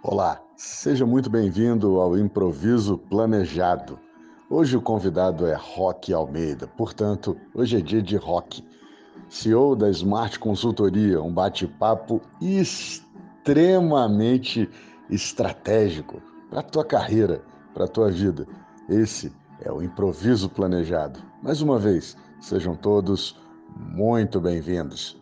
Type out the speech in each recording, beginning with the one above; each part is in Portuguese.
Olá, seja muito bem-vindo ao Improviso Planejado. Hoje o convidado é Rock Almeida, portanto, hoje é dia de rock. CEO da Smart Consultoria, um bate-papo extremamente estratégico para a tua carreira, para a tua vida. Esse é o Improviso Planejado. Mais uma vez, sejam todos muito bem-vindos.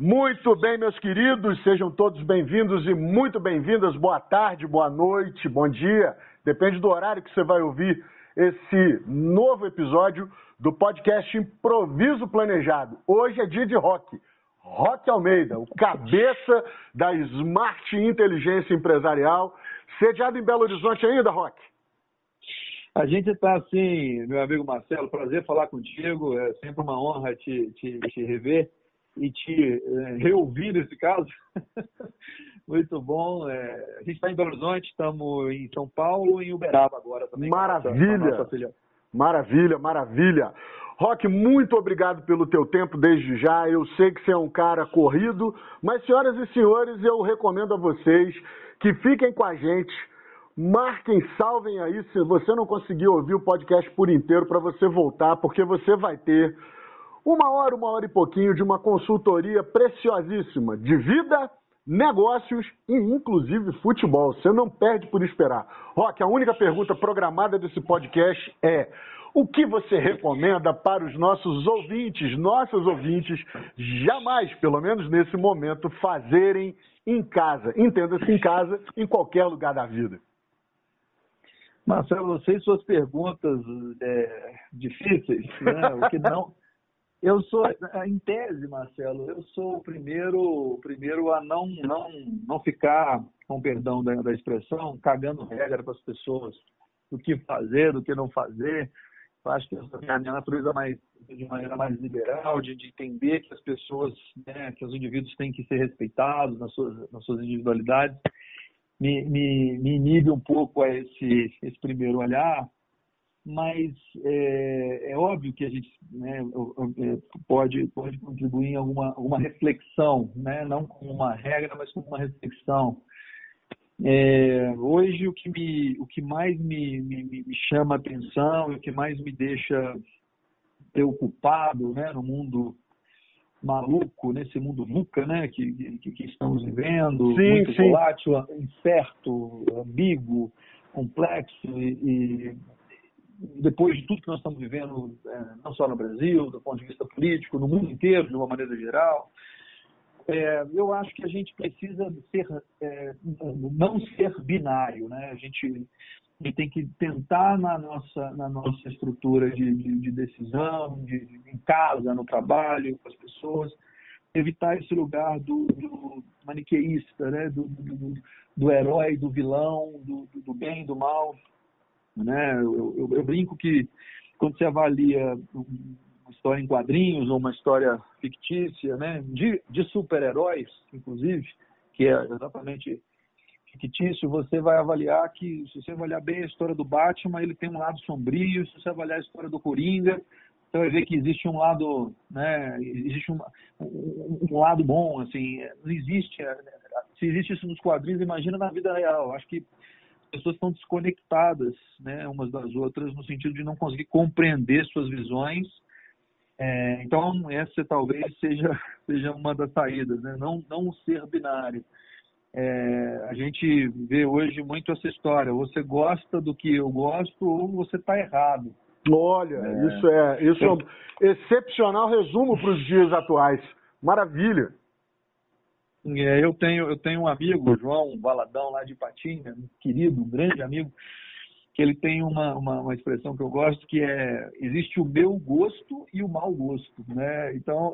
Muito bem, meus queridos, sejam todos bem-vindos e muito bem-vindas. Boa tarde, boa noite, bom dia. Depende do horário que você vai ouvir esse novo episódio do podcast Improviso Planejado. Hoje é dia de rock. Rock Almeida, o cabeça da Smart Inteligência Empresarial, sediado em Belo Horizonte ainda, Rock? A gente está assim, meu amigo Marcelo, prazer falar contigo, é sempre uma honra te, te, te rever e te é, reouvir nesse caso. Muito bom. É, a gente está em Belo Horizonte, estamos em São Paulo e em Uberaba agora também. Maravilha! Maravilha, maravilha. Rock, muito obrigado pelo teu tempo desde já. Eu sei que você é um cara corrido, mas senhoras e senhores, eu recomendo a vocês que fiquem com a gente. Marquem, salvem aí se você não conseguir ouvir o podcast por inteiro para você voltar, porque você vai ter uma hora, uma hora e pouquinho de uma consultoria preciosíssima de vida, negócios e inclusive futebol. Você não perde por esperar. Rock, a única pergunta programada desse podcast é: o que você recomenda para os nossos ouvintes, nossas ouvintes, jamais, pelo menos nesse momento, fazerem em casa? Entenda-se em casa, em qualquer lugar da vida. Marcelo, você e suas perguntas é, difíceis, né? o que não eu sou, em tese, Marcelo, eu sou o primeiro, primeiro a não, não, não ficar, com perdão da, da expressão, cagando regra para as pessoas do que fazer, do que não fazer. Eu acho que a minha natureza mais, de maneira mais liberal, de, de entender que as pessoas, né, que os indivíduos têm que ser respeitados nas suas, nas suas individualidades, me, me, me inibe um pouco a esse, esse primeiro olhar mas é, é, óbvio que a gente né, pode, pode contribuir em alguma, alguma reflexão, né? não como uma regra, mas como uma reflexão. É, hoje, o que, me, o que mais me, me, me chama atenção e o que mais me deixa preocupado né, no mundo maluco, nesse mundo VUCA né, que, que, que estamos vivendo, sim, muito sim. volátil, incerto, ambíguo, complexo e, e depois de tudo que nós estamos vivendo, é, não só no Brasil, do ponto de vista político, no mundo inteiro, de uma maneira geral, é, eu acho que a gente precisa ser, é, não ser binário, né? A gente, a gente, tem que tentar na nossa, na nossa estrutura de, de, de decisão, de, em casa, no trabalho, com as pessoas, evitar esse lugar do, do maniqueísta, né? Do, do, do, herói, do vilão, do, do bem, do mal. Né? Eu, eu, eu brinco que quando você avalia uma história em quadrinhos ou uma história fictícia, né, de, de super-heróis, inclusive, que é exatamente fictício, você vai avaliar que, se você avaliar bem a história do Batman, ele tem um lado sombrio, se você avaliar a história do Coringa, você vai ver que existe um lado, né, existe um, um, lado bom, assim, não existe, se existe isso nos quadrinhos, imagina na vida real. Acho que pessoas estão desconectadas né, umas das outras no sentido de não conseguir compreender suas visões. É, então, essa talvez seja, seja uma das saídas, né? não, não ser binário. É, a gente vê hoje muito essa história: você gosta do que eu gosto ou você está errado. Olha, é, isso é isso é um excepcional resumo para os dias atuais. Maravilha. É, eu tenho eu tenho um amigo, João Valadão, lá de Patinha, um querido, um grande amigo, que ele tem uma, uma, uma, expressão que eu gosto, que é existe o meu gosto e o mau gosto, né? Então,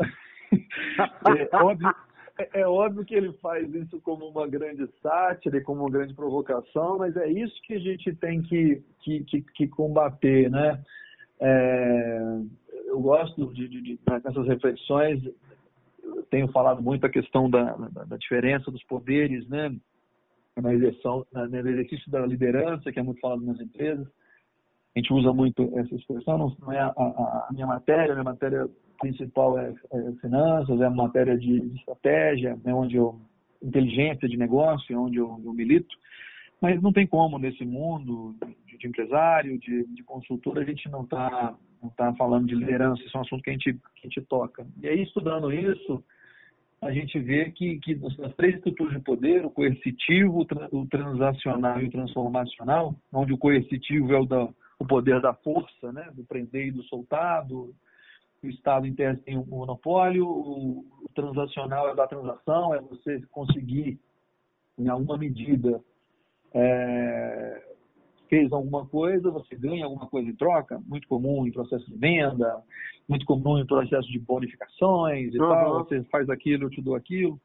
é, óbvio, é, é, óbvio que ele faz isso como uma grande sátira e como uma grande provocação, mas é isso que a gente tem que, que, que, que combater, né? É, eu gosto de, de, de, dessas reflexões tenho falado muito a questão da, da, da diferença dos poderes, né? Na exerção, no exercício da liderança, que é muito falado nas empresas. A gente usa muito essa expressão, não, é a, a, a minha matéria, a minha matéria principal é, é finanças, é a matéria de, de estratégia, é onde eu inteligência de negócio, onde eu, eu milito, mas não tem como nesse mundo de, empresário, de, de, consultor, a gente não está não tá falando de liderança, isso é um assunto que a gente, que a gente toca. E aí, estudando isso, a gente vê que, que nas três estruturas de poder, o coercitivo, o transacional e o transformacional, onde o coercitivo é o, da, o poder da força, né, do prender e do soltar, do, o Estado em tem um monopólio, o, o transacional é da transação, é você conseguir, em alguma medida, é, fez alguma coisa, você ganha alguma coisa em troca, muito comum em processo de venda, muito comum em processo de bonificações e uhum. tal, você faz aquilo, eu te dou aquilo,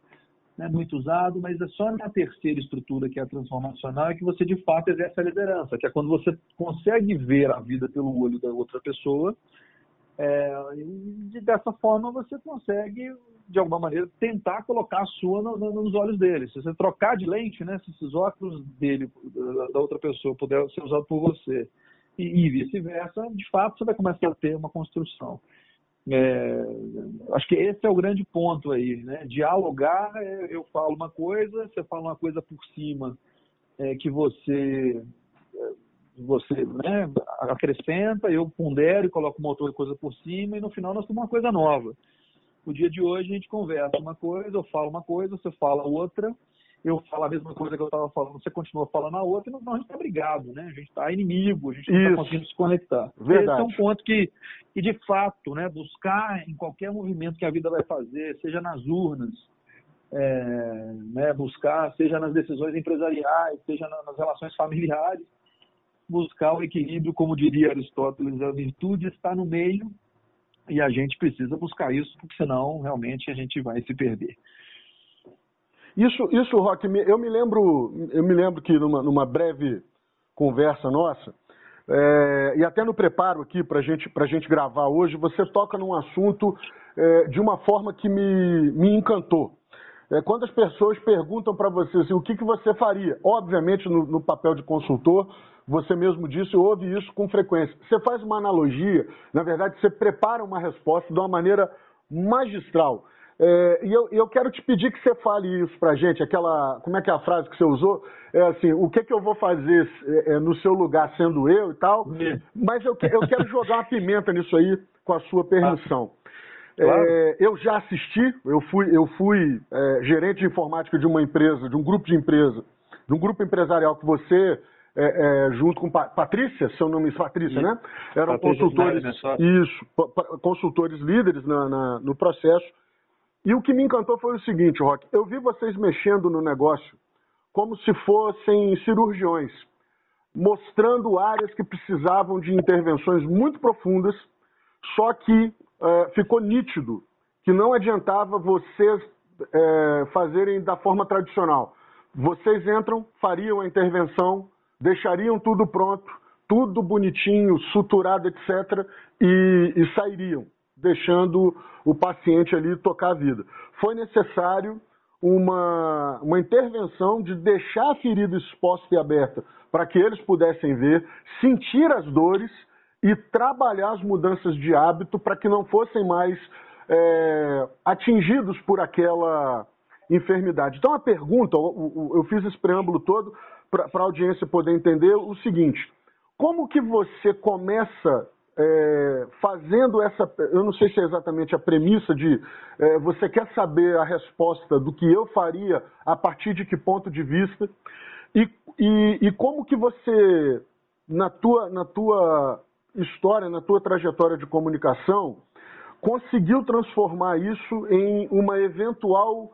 é muito usado, mas é só na terceira estrutura, que é a transformacional, é que você de fato exerce a liderança, que é quando você consegue ver a vida pelo olho da outra pessoa é, e dessa forma você consegue, de alguma maneira, tentar colocar a sua no, no, nos olhos dele. Se você trocar de lente, né, se esses óculos dele, da outra pessoa, puder ser usado por você, e, e vice-versa, de fato você vai começar a ter uma construção. É, acho que esse é o grande ponto aí, né? Dialogar, é, eu falo uma coisa, você fala uma coisa por cima é, que você você né, acrescenta, eu pondero e coloco uma outra coisa por cima e no final nós temos uma coisa nova. No dia de hoje a gente conversa uma coisa, eu falo uma coisa, você fala outra, eu falo a mesma coisa que eu estava falando, você continua falando a outra, e não, a gente está brigado, né? A gente está inimigo, a gente não está conseguindo se conectar. Verdade. Esse é um ponto que, que, de fato, né, buscar em qualquer movimento que a vida vai fazer, seja nas urnas, é, né, buscar, seja nas decisões empresariais, seja nas relações familiares, buscar o equilíbrio, como diria Aristóteles, a virtude está no meio e a gente precisa buscar isso, porque senão realmente a gente vai se perder. Isso, isso, Rock, eu me lembro, eu me lembro que numa, numa breve conversa nossa, é, e até no preparo aqui para gente, a gente gravar hoje, você toca num assunto é, de uma forma que me, me encantou. É, quando as pessoas perguntam para você assim, o que, que você faria, obviamente no, no papel de consultor, você mesmo disse, ouve isso com frequência. Você faz uma analogia, na verdade, você prepara uma resposta de uma maneira magistral. É, e eu, eu, quero te pedir que você fale isso pra gente, aquela. Como é que é a frase que você usou? É assim, o que, que eu vou fazer é, é no seu lugar sendo eu e tal. É. Mas eu, eu quero jogar uma pimenta nisso aí, com a sua permissão. Claro. É, eu já assisti, eu fui, eu fui é, gerente de informática de uma empresa, de um grupo de empresa, de um grupo empresarial que você é, é, junto com Patrícia, seu nome é Patrícia, né? Eram Patrícia consultores, isso, consultores líderes na, na, no processo. E o que me encantou foi o seguinte, Rock, eu vi vocês mexendo no negócio como se fossem cirurgiões, mostrando áreas que precisavam de intervenções muito profundas, só que ficou nítido que não adiantava vocês é, fazerem da forma tradicional. Vocês entram, fariam a intervenção, deixariam tudo pronto, tudo bonitinho, suturado, etc., e, e sairiam, deixando o paciente ali tocar a vida. Foi necessário uma, uma intervenção de deixar a ferida exposta e aberta para que eles pudessem ver, sentir as dores e trabalhar as mudanças de hábito para que não fossem mais é, atingidos por aquela enfermidade. Então a pergunta, eu fiz esse preâmbulo todo para a audiência poder entender o seguinte: como que você começa é, fazendo essa. Eu não sei se é exatamente a premissa de é, você quer saber a resposta do que eu faria a partir de que ponto de vista, e, e, e como que você, na tua, na tua história, na tua trajetória de comunicação, conseguiu transformar isso em uma eventual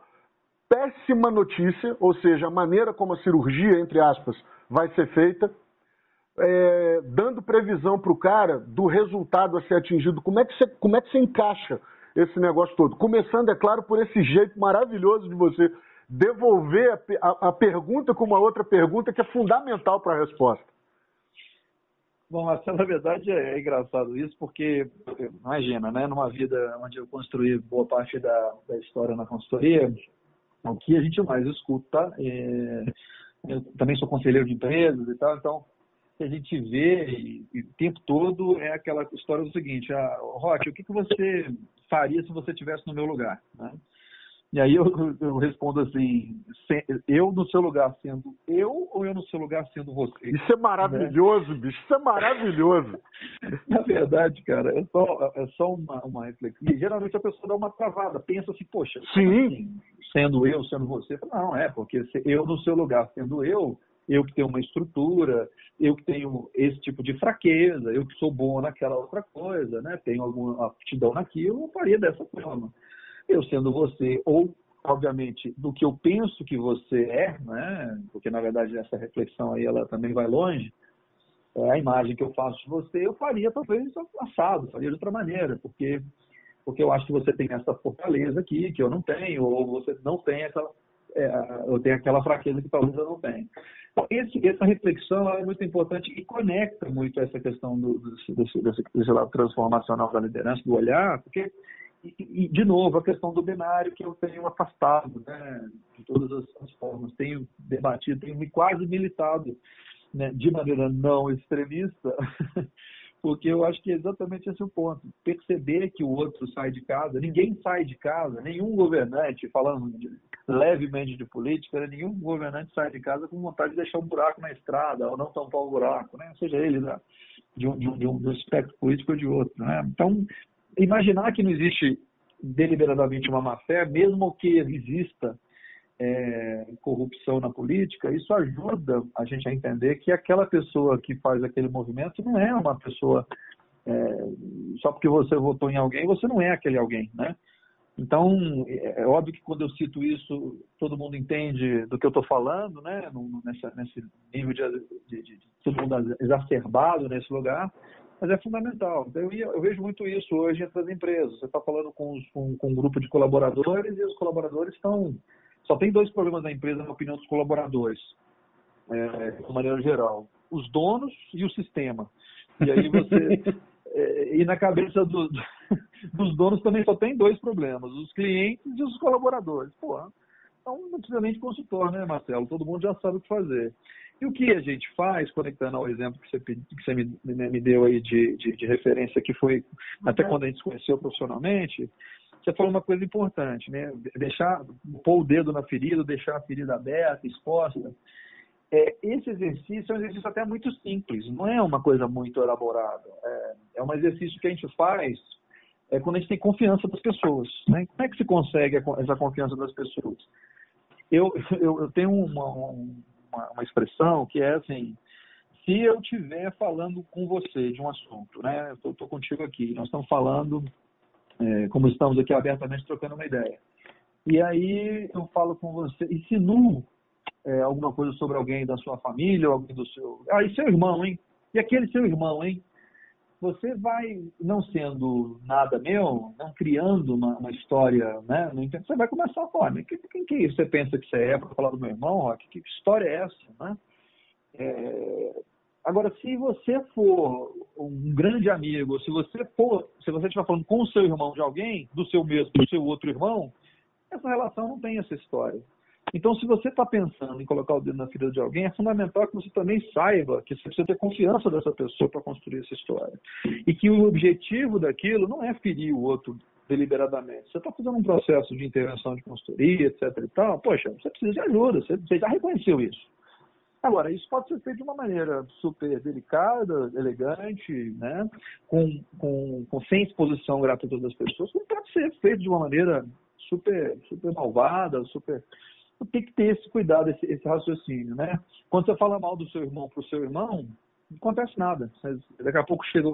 péssima notícia, ou seja, a maneira como a cirurgia, entre aspas, vai ser feita, é, dando previsão para o cara do resultado a ser atingido. Como é, que você, como é que você encaixa esse negócio todo? Começando, é claro, por esse jeito maravilhoso de você devolver a, a, a pergunta com uma outra pergunta que é fundamental para a resposta. Bom, Marcelo, na verdade é, é engraçado isso, porque, imagina, né, numa vida onde eu construí boa parte da, da história na consultoria, o que a gente mais escuta, é, eu também sou conselheiro de empresas e tal, então a gente vê e, e, o tempo todo é aquela história do seguinte, ah, Roque, o que, que você faria se você estivesse no meu lugar? Né? E aí eu, eu respondo assim, eu no seu lugar sendo eu ou eu no seu lugar sendo você? Isso é maravilhoso, né? bicho, isso é maravilhoso. Na verdade, cara, é só, é só uma, uma reflexão. E geralmente a pessoa dá uma travada, pensa assim, poxa, Sim. Assim, sendo eu, sendo você. Não, é, porque eu no seu lugar sendo eu, eu que tenho uma estrutura, eu que tenho esse tipo de fraqueza, eu que sou bom naquela outra coisa, né? tenho alguma aptidão naquilo, eu faria dessa forma eu sendo você, ou, obviamente, do que eu penso que você é, né? porque, na verdade, essa reflexão aí ela também vai longe, é a imagem que eu faço de você, eu faria talvez assado, faria de outra maneira, porque, porque eu acho que você tem essa fortaleza aqui, que eu não tenho, ou você não tem aquela, é, eu tenho aquela fraqueza que talvez eu não tenha. Então, esse, essa reflexão é muito importante e conecta muito essa questão do, desse, desse, desse lado transformacional da liderança, do olhar, porque e, de novo, a questão do binário que eu tenho afastado, né, de todas as, as formas, tenho debatido, tenho me quase militado né, de maneira não extremista, porque eu acho que é exatamente esse o ponto. Perceber que o outro sai de casa, ninguém sai de casa, nenhum governante, falando de, levemente de política, né, nenhum governante sai de casa com vontade de deixar um buraco na estrada, ou não tampar o buraco, né? seja ele né, de, um, de, um, de um aspecto político ou de outro. Né? Então, imaginar que não existe deliberadamente uma má-fé, mesmo que exista é, corrupção na política, isso ajuda a gente a entender que aquela pessoa que faz aquele movimento não é uma pessoa é, só porque você votou em alguém, você não é aquele alguém, né? Então, é, é óbvio que quando eu cito isso, todo mundo entende do que eu estou falando, né? Nesse nível de, de, de, de todo mundo exacerbado nesse lugar, mas é fundamental. Então, eu, eu, vejo muito isso hoje entre as empresas. Você está falando com, com, com, um grupo de colaboradores e os colaboradores estão. Só tem dois problemas na empresa, na opinião dos colaboradores, é, de maneira geral: os donos e o sistema. E aí você. é, e na cabeça do, dos donos também só tem dois problemas: os clientes e os colaboradores. Pô, então não precisa nem de consultor, né, Marcelo? Todo mundo já sabe o que fazer. E o que a gente faz, conectando ao exemplo que você, que você me, né, me, deu aí de, de, de, referência, que foi até quando a gente se conheceu profissionalmente, você falou uma coisa importante, né? Deixar, pôr o dedo na ferida, deixar a ferida aberta, exposta. É, esse exercício é um exercício até muito simples, não é uma coisa muito elaborada. É, é um exercício que a gente faz é, quando a gente tem confiança das pessoas. Né? Como é que se consegue essa confiança das pessoas? Eu, eu, eu tenho uma, um, uma, uma expressão que é assim, se eu estiver falando com você de um assunto, né? Eu estou contigo aqui, nós estamos falando, é, como estamos aqui abertamente trocando uma ideia. E aí eu falo com você, insinuo é, alguma coisa sobre alguém da sua família, ou alguém do seu. Ah, e seu irmão, hein? E aquele seu irmão, hein? Você vai, não sendo nada meu, não criando uma, uma história, né? No você vai começar a falar, quem, quem que você pensa que você é para falar do meu irmão, Rock? Que história é essa, né? É... Agora, se você for um grande amigo, se você for, se você estiver falando com o seu irmão de alguém, do seu mesmo, do seu outro irmão, essa relação não tem essa história. Então, se você está pensando em colocar o dedo na ferida de alguém, é fundamental que você também saiba que você precisa ter confiança dessa pessoa para construir essa história. E que o objetivo daquilo não é ferir o outro deliberadamente. Você está fazendo um processo de intervenção de consultoria, etc. e tal, poxa, você precisa de ajuda, você, já reconheceu isso. Agora, isso pode ser feito de uma maneira super delicada, elegante, né? com, com, com sem exposição gratuita das pessoas, como pode ser feito de uma maneira super, super malvada, super tem que ter esse cuidado, esse, esse raciocínio, né? Quando você fala mal do seu irmão para o seu irmão, não acontece nada. Daqui a pouco chega,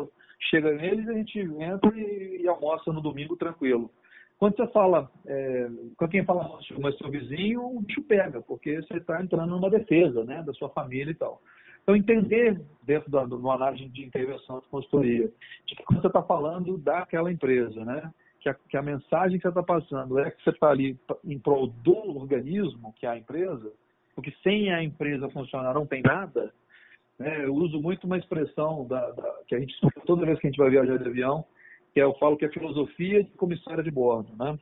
chega neles, a gente entra e, e almoça no domingo tranquilo. Quando você fala, é, quando quem fala mal do seu, seu vizinho, o bicho pega, porque você está entrando numa defesa, né, da sua família e tal. Então, entender dentro da do, análise de intervenção de consultoria, de que você está falando daquela empresa, né, que a, que a mensagem que você está passando é que você está ali em prol do organismo, que é a empresa, porque sem a empresa funcionar não tem nada. Né? Eu uso muito uma expressão da, da, que a gente toda vez que a gente vai viajar de avião, que é, eu falo que é filosofia de comissária de bordo. Né?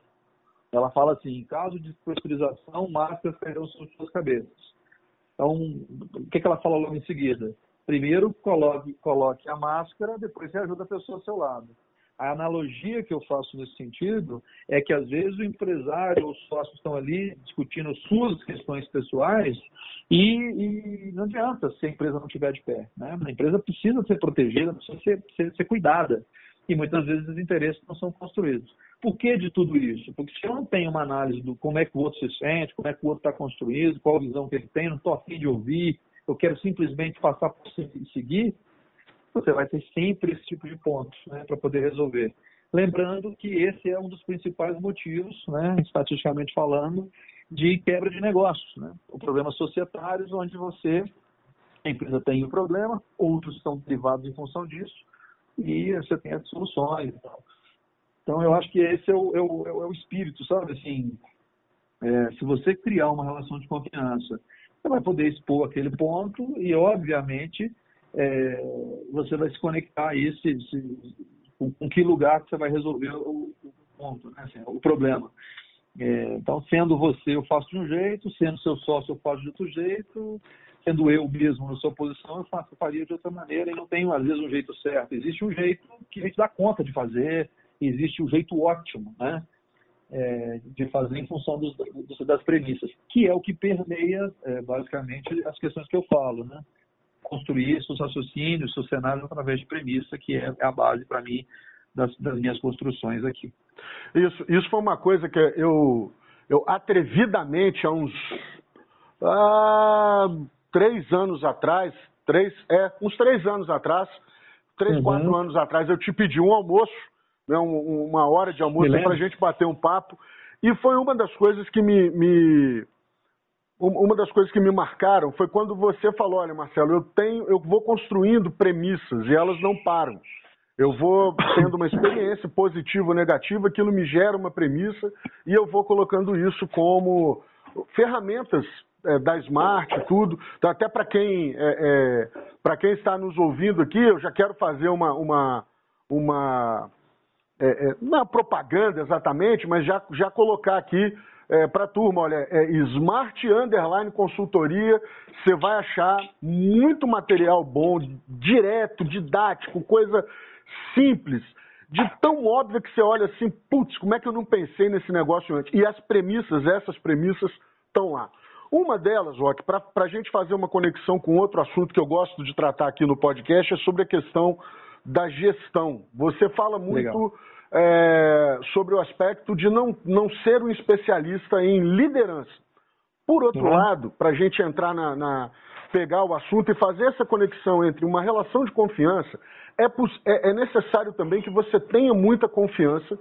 Ela fala assim, em caso de pressurização, máscaras cairão sobre suas cabeças. Então, o que, que ela fala logo em seguida? Primeiro, coloque, coloque a máscara, depois você ajuda a pessoa ao seu lado. A analogia que eu faço nesse sentido é que às vezes o empresário ou os sócios estão ali discutindo suas questões pessoais e, e não adianta se a empresa não estiver de pé. Né? A empresa precisa ser protegida, precisa ser, ser, ser cuidada e muitas vezes os interesses não são construídos. Por que de tudo isso? Porque se eu não tenho uma análise do como é que o outro se sente, como é que o outro está construído, qual a visão que ele tem, não estou afim de ouvir, eu quero simplesmente passar por seguir, você vai ter sempre esse tipo de pontos né, para poder resolver. Lembrando que esse é um dos principais motivos, né, estatisticamente falando, de quebra de negócios. Né? O problema societários, onde você, a empresa tem o um problema, outros estão derivados em função disso, e você tem as soluções e tal. Então, eu acho que esse é o, é o, é o espírito, sabe? Assim, é, se você criar uma relação de confiança, você vai poder expor aquele ponto e, obviamente, é, você vai se conectar a esse com, com, que lugar que você vai resolver o, o ponto, né? assim, o problema. É, então, sendo você, eu faço de um jeito, sendo seu sócio, eu faço de outro jeito, sendo eu mesmo na sua posição, eu, faço, eu faria de outra maneira e não tenho, às vezes, um jeito certo. Existe um jeito que a gente dá conta de fazer, existe um jeito ótimo, né? É, de fazer em função dos, dos, das premissas, que é o que permeia, é, basicamente, as questões que eu falo, né? Construir seus raciocínios, seus cenários através de premissa, que é a base, para mim, das, das, minhas construções aqui. Isso, isso foi uma coisa que eu, eu atrevidamente, há uns ah, três anos atrás, três, é, uns três anos atrás, três, uhum. quatro anos atrás, eu te pedi um almoço né, uma hora de almoço para a gente bater um papo. E foi uma das coisas que me, me, uma das coisas que me marcaram foi quando você falou, olha, Marcelo, eu tenho, eu vou construindo premissas e elas não param. Eu vou tendo uma experiência positiva ou negativa, aquilo me gera uma premissa e eu vou colocando isso como ferramentas é, da Smart, tudo. Então, até para quem, é, é, quem está nos ouvindo aqui, eu já quero fazer uma, uma, uma é, é, não é propaganda exatamente, mas já, já colocar aqui é, para a turma, olha, é Smart Underline Consultoria, você vai achar muito material bom, direto, didático, coisa simples, de tão óbvia que você olha assim, putz, como é que eu não pensei nesse negócio antes? E as premissas, essas premissas estão lá. Uma delas, Rock, para a gente fazer uma conexão com outro assunto que eu gosto de tratar aqui no podcast, é sobre a questão da gestão. Você fala muito é, sobre o aspecto de não, não ser um especialista em liderança. Por outro uhum. lado, para a gente entrar na, na, pegar o assunto e fazer essa conexão entre uma relação de confiança, é, é, é necessário também que você tenha muita confiança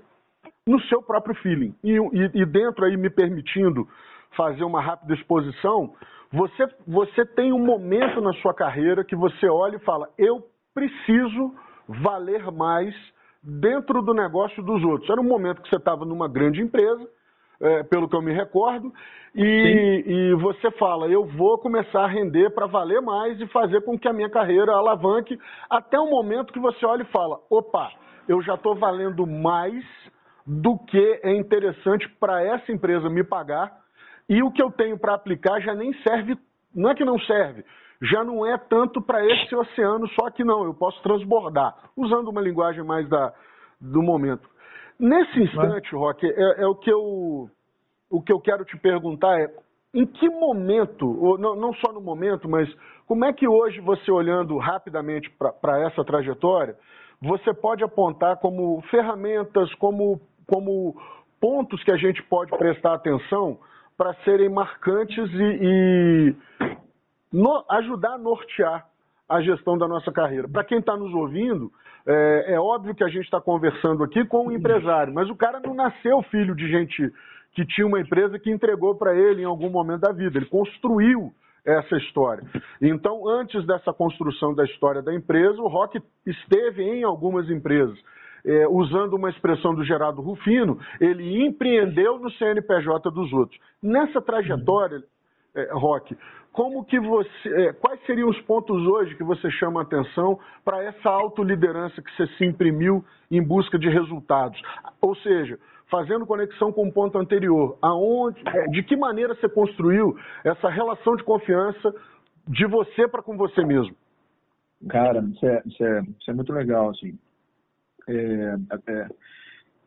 no seu próprio feeling. E, e, e, dentro aí, me permitindo fazer uma rápida exposição, você, você tem um momento na sua carreira que você olha e fala, eu preciso valer mais dentro do negócio dos outros. Era um momento que você estava numa grande empresa, é, pelo que eu me recordo, e, e, você fala, eu vou começar a render para valer mais e fazer com que a minha carreira alavanque até o momento que você olha e fala, opa, eu já estou valendo mais do que é interessante para essa empresa me pagar e o que eu tenho para aplicar já nem serve, não é que não serve, já não é tanto para esse oceano só que não, eu posso transbordar, usando uma linguagem mais da, do momento. Nesse instante, Roque, é, é, o, que eu, o que eu quero te perguntar é, em que momento, ou não, não só no momento, mas como é que hoje você olhando rapidamente para essa trajetória, você pode apontar como ferramentas, como, como pontos que a gente pode prestar atenção para serem marcantes e, e no, ajudar a nortear a gestão da nossa carreira. Para quem está nos ouvindo, é, é, óbvio que a gente está conversando aqui com um empresário, mas o cara não nasceu filho de gente que tinha uma empresa que entregou para ele em algum momento da vida. Ele construiu essa história. Então, antes dessa construção da história da empresa, o Rock esteve em algumas empresas. É, usando uma expressão do Gerardo Rufino, ele empreendeu no CNPJ dos outros. Nessa trajetória, é, Rock, como que você, é, quais seriam os pontos hoje que você chama a atenção para essa autoliderança que você se imprimiu em busca de resultados? Ou seja, fazendo conexão com o ponto anterior, aonde, é, de que maneira você construiu essa relação de confiança de você para com você mesmo? Cara, isso é, isso é, isso é muito legal, assim. é, é,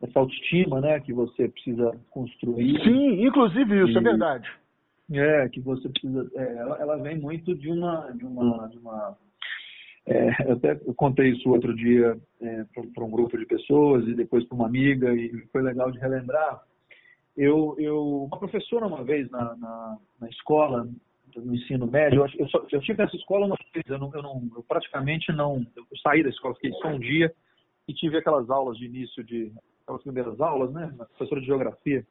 essa autoestima, né, que você precisa construir. Sim, inclusive isso, é e, é verdade. É, que você precisa. É, ela, ela, vem muito de uma. De uma, de uma é, eu até contei isso outro dia é, para um grupo de pessoas e depois para uma amiga, e foi legal de relembrar. Eu, eu, uma professora, uma vez na, na, na escola, no ensino médio, eu, eu, só, eu tive essa escola uma vez, eu, não, eu, não, eu praticamente não. Eu saí da escola, fiquei só um dia e tive aquelas aulas de início de. aquelas primeiras aulas, né? Professora de geografia.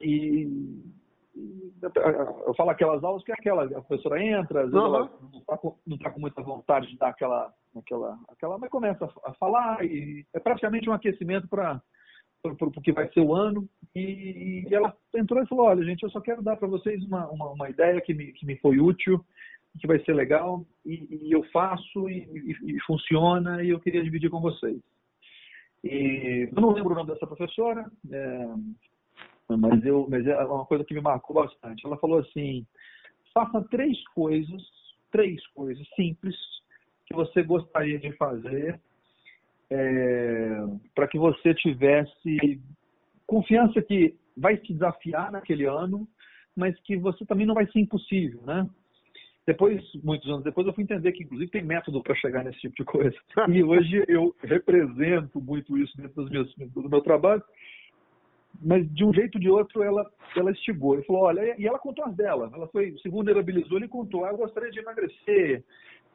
E eu falo aquelas aulas que é aquela, a professora entra, às vezes uhum. ela não está com, tá com, muita vontade de dar aquela, aquela, aquela mas começa a, falar e é praticamente um aquecimento para o que vai ser o ano. E, e, ela entrou e falou: Olha, gente, eu só quero dar para vocês uma, uma, uma, ideia que me, que me foi útil, que vai ser legal, e, e eu faço e, e, funciona, e eu queria dividir com vocês. E eu não lembro o nome dessa professora, é, mas, eu, mas é uma coisa que me marcou bastante. Ela falou assim: faça três coisas, três coisas simples que você gostaria de fazer é, para que você tivesse confiança que vai se desafiar naquele ano, mas que você também não vai ser impossível, né? Depois, muitos anos depois, eu fui entender que, inclusive, tem método para chegar nesse tipo de coisa. E hoje eu represento muito isso dentro dos meus, do meu trabalho mas de um jeito ou de outro ela ela estigou. Ele falou, olha, e ela contou as dela. Ela foi, se vulnerabilizou, ele contou, ah, eu gostaria de emagrecer.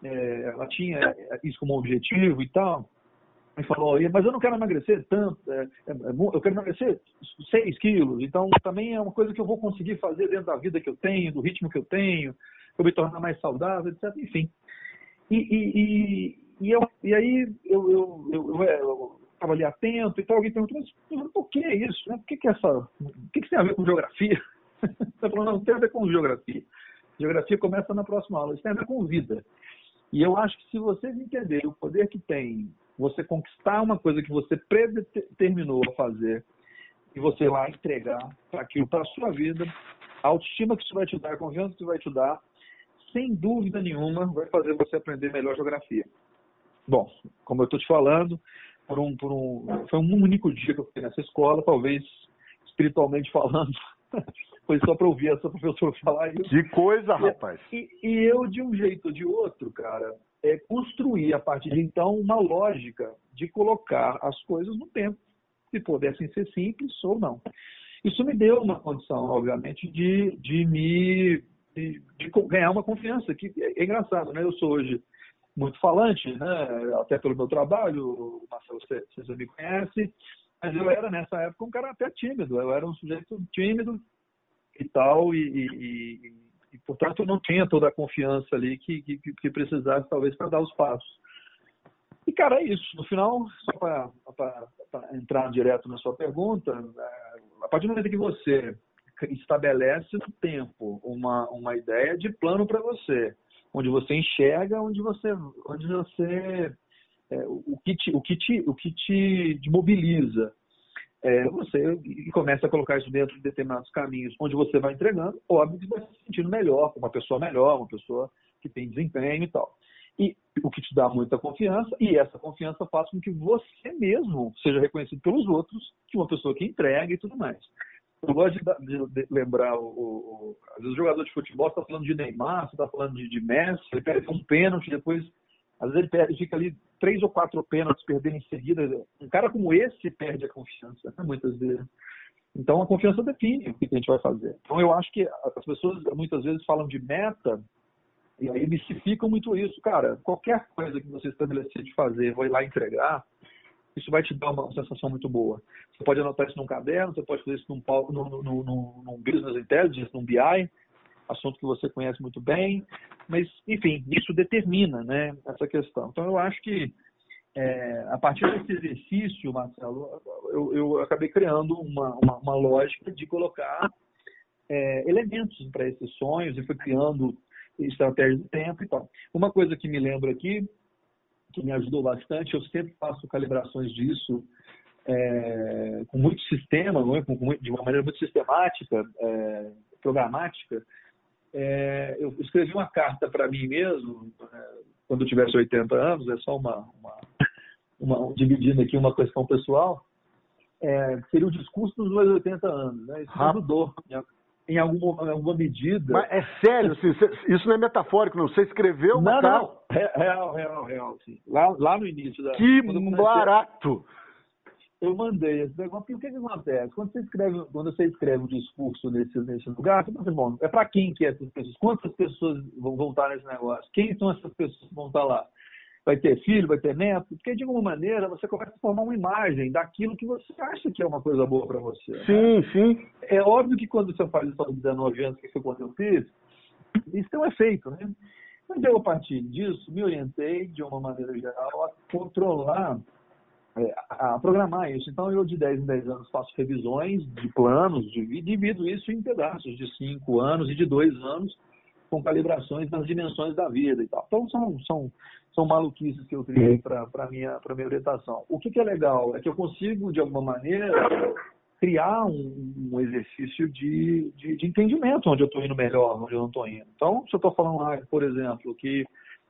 É, ela tinha isso como objetivo e tal. Ele falou, mas eu não quero emagrecer tanto, é, é, é eu quero emagrecer 6 quilos, então também é uma coisa que eu vou conseguir fazer dentro da vida que eu tenho, do ritmo que eu tenho, eu me tornar mais saudável, etc. Enfim. E, e, e, e, eu, e aí eu, eu, eu, eu estava ali atento e tal, alguém perguntou, mas por que isso? Né? Por que, que essa. O que, que tem a ver com geografia? Você falou, não, não tem a ver com geografia. Geografia começa na próxima aula, isso tem a ver com vida. E eu acho que se vocês entenderem o poder que tem você conquistar uma coisa que você predeterminou a fazer e você lá entregar para aquilo para a sua vida, a autoestima que isso vai te dar, a confiança que vai te dar, sem dúvida nenhuma, vai fazer você aprender melhor geografia. Bom, como eu estou te falando, por um, por um, foi um único dia que eu fiquei nessa escola, talvez espiritualmente falando, foi só para ouvir essa professora falar isso. Que coisa, rapaz! E, e, eu, de um jeito ou de outro, cara, é construir a partir de então uma lógica de colocar as coisas no tempo, se pudessem ser simples ou não. Isso me deu uma condição, obviamente, de, de me de, de ganhar uma confiança, que é, é engraçado, né? Eu sou hoje muito falante, né? até pelo meu trabalho, Marcelo, você, você me conhece, mas eu era nessa época um cara até tímido, eu era um sujeito tímido e tal, e, e, e, e portanto não tinha toda a confiança ali que, que, que precisasse talvez para dar os passos. E cara, é isso. No final, só para entrar direto na sua pergunta, é, a partir do momento que você estabelece no tempo uma, uma ideia de plano para você, onde você enxerga, onde você, onde você é, o que te, o que te, o que te mobiliza. É, você começa a colocar isso dentro de determinados caminhos, onde você vai entregando, óbvio que vai se sentindo melhor, uma pessoa melhor, uma pessoa que tem desempenho e tal. E o que te dá muita confiança, e essa confiança faz com que você mesmo seja reconhecido pelos outros, que uma pessoa que entrega e tudo mais. Eu gosto de, de, lembrar, o, o, às vezes o jogador de futebol está falando de Neymar, você está falando de, de Messi, ele perde um pênalti, depois, às vezes ele perde, fica ali três ou quatro pênaltis perdendo em seguida. Um cara como esse perde a confiança, né, muitas vezes. Então a confiança define o que a gente vai fazer. Então eu acho que as pessoas muitas vezes falam de meta e aí mistificam muito isso. Cara, qualquer coisa que você estabelecer de fazer, vai lá entregar, isso vai te dar uma sensação muito boa. Você pode anotar isso num caderno, você pode fazer isso num, num, num, num Business Intelligence, num BI, assunto que você conhece muito bem, mas, enfim, isso determina né, essa questão. Então, eu acho que é, a partir desse exercício, Marcelo, eu, eu acabei criando uma, uma, uma lógica de colocar é, elementos para esses sonhos e fui criando estratégias do tempo e tal. Uma coisa que me lembro aqui que me ajudou bastante. Eu sempre faço calibrações disso é, com muito sistema, é? com, com, de uma maneira muito sistemática, é, programática. É, eu escrevi uma carta para mim mesmo, é, quando eu tivesse 80 anos, é só uma, uma, uma, dividindo aqui uma questão pessoal, é, seria o discurso dos meus 80 anos. Né? Isso ajudou em alguma, alguma medida. Mas é sério, assim, isso não é metafórico, não. Você escreveu uma não, não, real, real, real, sim. Lá, lá no início da. Que barato! Eu mandei esse negócio, porque o que, que acontece? Quando você escreve, quando você escreve um discurso nesse, nesse lugar, você pensa, bom, é para quem que é essas pessoas? Quantas pessoas vão, estar nesse negócio? Quem são essas pessoas que vão estar lá? Vai ter filho, vai ter neto, porque de alguma maneira você começa a formar uma imagem daquilo que você acha que é uma coisa boa para você. Né? Sim, né? sim. É óbvio que quando você faz isso aos 19 anos, que foi quando eu fiz, isso tem um efeito, né? Mas eu, a partir disso, me orientei, de uma maneira geral, a controlar, é, a programar isso. Então, eu, de 10 em 10 anos, faço revisões de planos, e divido isso em pedaços de 5 anos e de 2 anos, com calibrações nas dimensões da vida e tal. Então, são, são são maluquices que eu criei para a minha, minha orientação. O que, que, é legal é que eu consigo, de alguma maneira, criar um, um exercício de, de, de, entendimento onde eu estou indo melhor, onde eu não estou indo. Então, se eu estou falando lá, por exemplo, que,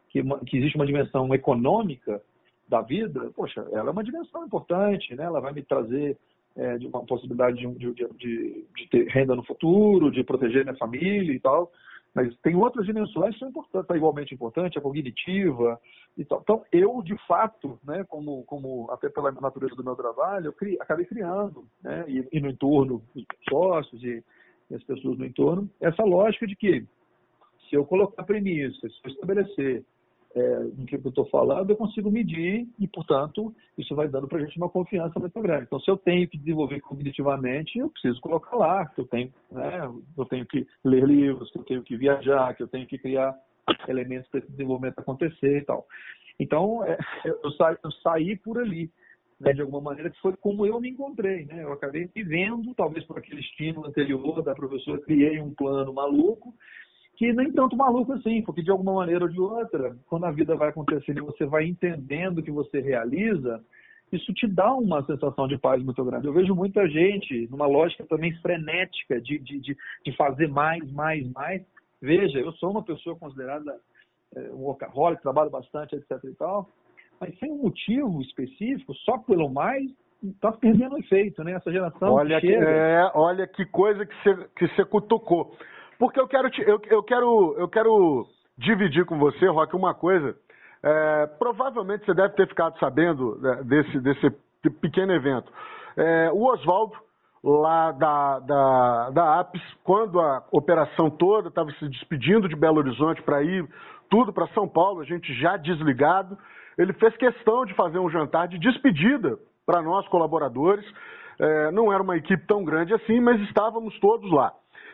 que, que, existe uma dimensão econômica da vida, poxa, ela é uma dimensão importante, né? ela vai me trazer é, de uma possibilidade de, de, de, de ter renda no futuro, de proteger minha família e tal. Mas tem outras dimensões que são importantes, tá igualmente importante, a cognitiva e tal. Então, eu, de fato, né, como, como até pela natureza do meu trabalho, eu cri, acabei criando, né, e, e, no entorno, os sócios e, e as pessoas no entorno, essa lógica de que se eu colocar premissas, se eu estabelecer é, que eu estou falando, eu consigo medir e, portanto, isso vai dando para a gente uma confiança muito grande. Então, se eu tenho que desenvolver cognitivamente, eu preciso colocar lá que eu tenho, né, eu tenho que ler livros, que eu tenho que viajar, que eu tenho que criar elementos para esse desenvolvimento acontecer e tal. Então, é, eu, saí, eu saí por ali. Né, de alguma maneira, que foi como eu me encontrei. Né? Eu acabei me vendo, talvez por aquele estímulo anterior da professora, criei um plano maluco que nem tanto maluco assim, porque de alguma maneira ou de outra, quando a vida vai acontecendo e você vai entendendo o que você realiza, isso te dá uma sensação de paz muito grande. Eu vejo muita gente numa lógica também frenética de, de, de, de fazer mais, mais, mais. Veja, eu sou uma pessoa considerada é, um workaholic, trabalho bastante, etc e tal, mas sem um motivo específico, só pelo mais, está perdendo efeito, né? Essa geração olha que, chega... é, olha que coisa que você que você cutucou. Porque eu quero, te, eu, eu, quero, eu quero dividir com você, Rock, uma coisa. É, provavelmente você deve ter ficado sabendo né, desse, desse pequeno evento. É, o Oswaldo, lá da, da, da APES, quando a operação toda estava se despedindo de Belo Horizonte para ir tudo para São Paulo, a gente já desligado, ele fez questão de fazer um jantar de despedida para nós, colaboradores. É, não era uma equipe tão grande assim, mas estávamos todos lá.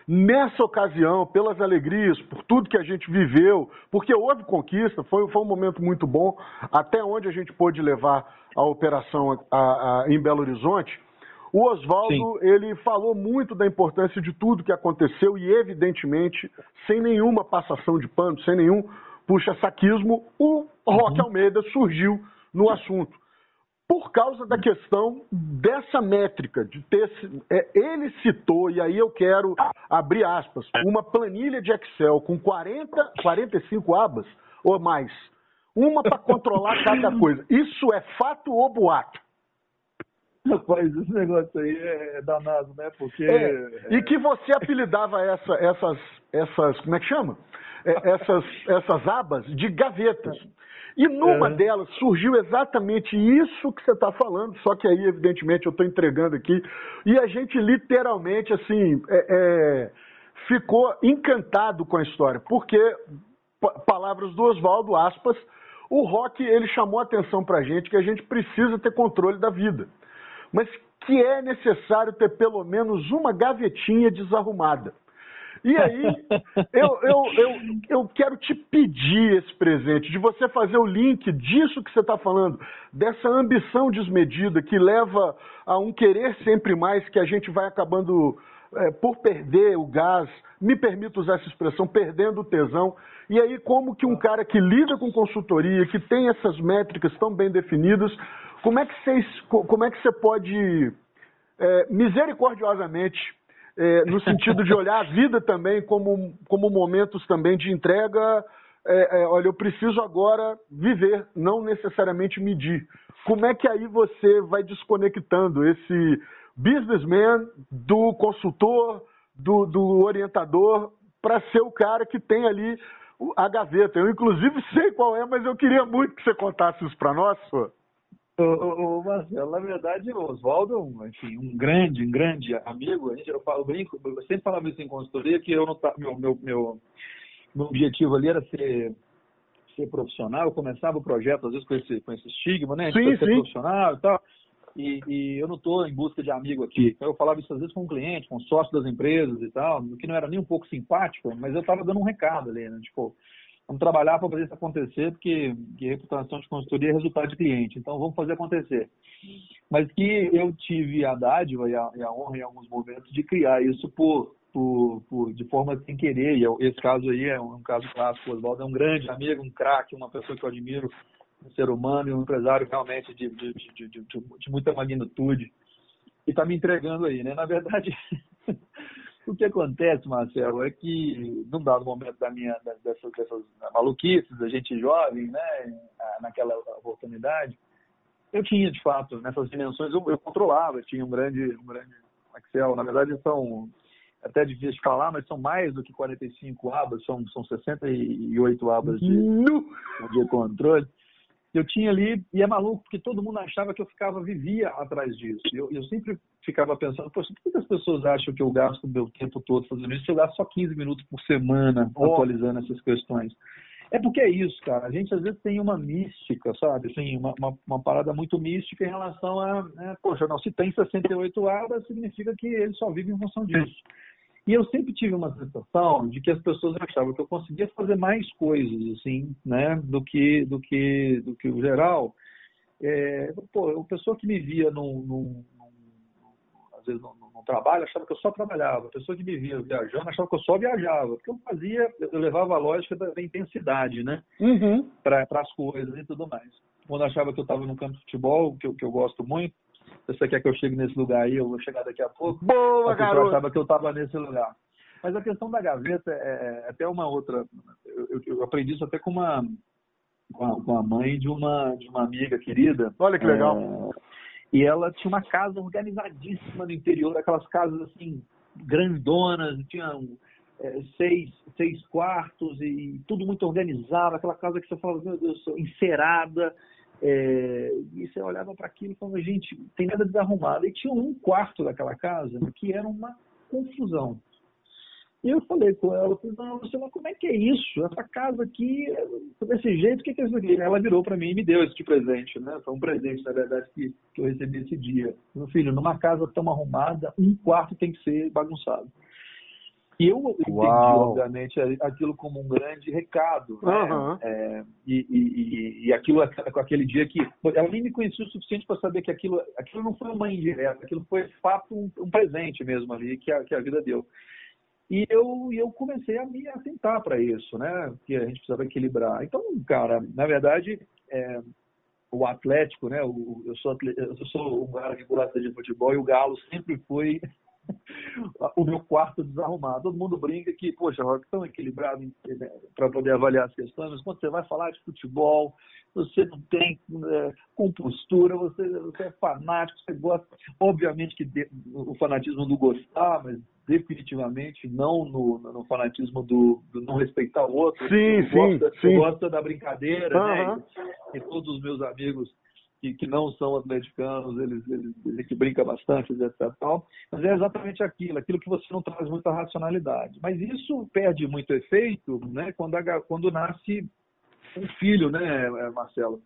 Nessa ocasião, pelas alegrias, por tudo que a gente viveu, porque houve conquista, foi, foi um momento muito bom, até onde a gente pôde levar a operação a, a, em Belo Horizonte. O Oswaldo, ele falou muito da importância de tudo que aconteceu e, evidentemente, sem nenhuma passação de pano, sem nenhum puxa-saquismo, o Roque uhum. Almeida surgiu no assunto por causa da questão dessa métrica, de ter. É, ele citou, e aí eu quero abrir aspas, uma planilha de Excel com 40, 45 abas ou mais. Uma para controlar cada coisa. Isso é fato ou boato? Rapaz, esse negócio aí é danado, né? Porque. É, e que você apelidava essa, essas, essas. Como é que chama? É, essas, essas abas de gavetas. E numa é. delas surgiu exatamente isso que você está falando, só que aí, evidentemente, eu estou entregando aqui. E a gente literalmente, assim, é, é, ficou encantado com a história, porque, palavras do Oswaldo, aspas, o rock ele chamou a atenção para a gente que a gente precisa ter controle da vida, mas que é necessário ter pelo menos uma gavetinha desarrumada. E aí, eu, eu, eu, eu quero te pedir esse presente, de você fazer o link disso que você está falando, dessa ambição desmedida que leva a um querer sempre mais, que a gente vai acabando é, por perder o gás, me permito usar essa expressão, perdendo o tesão. E aí, como que um cara que lida com consultoria, que tem essas métricas tão bem definidas, como é que, como é que você pode é, misericordiosamente é, no sentido de olhar a vida também como, como momentos também de entrega é, é, olha, eu preciso agora viver, não necessariamente medir. Como é que aí você vai desconectando esse businessman do consultor, do, do orientador, para ser o cara que tem ali a gaveta? Eu, inclusive, sei qual é, mas eu queria muito que você contasse isso para nós, senhor. Ô, Marcelo, na verdade, o Oswaldo, enfim, um grande, um grande amigo. A gente, eu, falo, eu brinco, eu sempre falava isso em consultoria, que eu não meu, meu, meu, meu objetivo ali era ser, ser profissional. Eu começava o projeto, às vezes, com esse, com esse estigma, né? Sim, ser sim. profissional e tal. E, e eu não estou em busca de amigo aqui. Eu falava isso às vezes com um cliente, com um sócio das empresas e tal, que não era nem um pouco simpático, mas eu estava dando um recado ali, né? Tipo, vamos trabalhar para fazer isso acontecer, porque reputação de consultoria é resultado de cliente. Então, vamos fazer acontecer. Mas que eu tive a dádiva e a, e a honra em alguns momentos de criar isso por, por, por, de forma sem querer. E esse caso aí é um, um caso clássico. O Oswaldo é um grande amigo, um craque, uma pessoa que eu admiro, um ser humano e um empresário realmente de, de, de, de muita magnitude. E está me entregando aí, né? Na verdade, o que acontece, Marcelo, é que num dado momento da minha dessas, dessas maluquices, da gente jovem, né, naquela oportunidade, eu tinha de fato nessas dimensões eu, eu controlava, eu tinha um grande, um grande Excel. Na verdade são até difícil de falar, mas são mais do que 45 abas, são são 68 abas de, de controle eu tinha ali, e é maluco, porque todo mundo achava que eu ficava, vivia atrás disso. Eu, eu sempre ficava pensando, poxa, por que as pessoas acham que eu gasto o meu tempo todo fazendo isso? Eu gasto só 15 minutos por semana oh. atualizando essas questões. É porque é isso, cara. A gente às vezes tem uma mística, sabe? Assim, uma, uma, uma parada muito mística em relação a, né? poxa, não, se tem 68 abas, significa que ele só vive em função disso. E eu sempre tive uma sensação de que as pessoas achavam que eu conseguia fazer mais coisas, assim, né, do que, do que, do que o geral. É, pô, a pessoa que me via num, num, num às vezes num, num, trabalho achava que eu só trabalhava. A pessoa que me via viajando achava que eu só viajava. Porque eu fazia, eu levava a lógica da, da intensidade, né, uhum. para as coisas e tudo mais. Quando achava que eu estava no campo de futebol, que eu, que eu gosto muito, você quer que eu chegue nesse lugar aí, eu vou chegar daqui a pouco. Boa, garoto! Eu achava que eu estava nesse lugar. Mas a questão da gaveta é, é até uma outra. Eu, eu, aprendi isso até com uma com a, com a, mãe de uma de uma amiga querida. Olha que legal. É, e ela tinha uma casa organizadíssima no interior, aquelas casas assim grandonas, tinha é, seis seis quartos e tudo muito organizado, aquela casa que você fala, meu Deus, encerada. É, e você olhava para aquilo e falava, gente, tem nada desarrumado. E tinha um quarto daquela casa que era uma confusão. E eu falei com ela, falei, não, você, mas como é que é isso? Essa casa aqui, desse jeito, o que, que é isso aqui? Ela virou para mim e me deu esse presente, né? Foi um presente, na verdade, que, que eu recebi esse dia. Meu filho, numa casa tão arrumada, um quarto tem que ser bagunçado. E eu entendi, Uau. obviamente, aquilo como um grande recado. Uhum. Né? É, e, e, e, aquilo, com aquele dia que. Ela nem me conhecia o suficiente para saber que aquilo, aquilo não foi uma indireta, aquilo foi, de fato, um, um presente mesmo ali que a, que a vida deu. E eu, eu comecei a me atentar para isso, né? Que a gente precisava equilibrar. Então, cara, na verdade, é, o Atlético, né? O, eu, sou atleta, eu sou um cara que gosta de futebol e o Galo sempre foi o meu quarto desarrumado. Todo mundo brinca que, poxa, Rock, tão equilibrado né, para poder avaliar as questões, mas quando você vai falar de futebol, você não tem é, compostura, você, você é fanático, você gosta. Obviamente que de, o fanatismo do gostar, mas definitivamente não no, no fanatismo do, do, não respeitar o outro. Sim, sim, gosta, sim. gosta da brincadeira, uhum. né? E, e todos os meus amigos que, que não são atleticanos, eles, eles dizem que brinca bastante, etc. Tal, mas é exatamente aquilo, aquilo que você não traz muita racionalidade. Mas isso perde muito efeito né, quando, a, quando nasce um filho, né, Marcelo?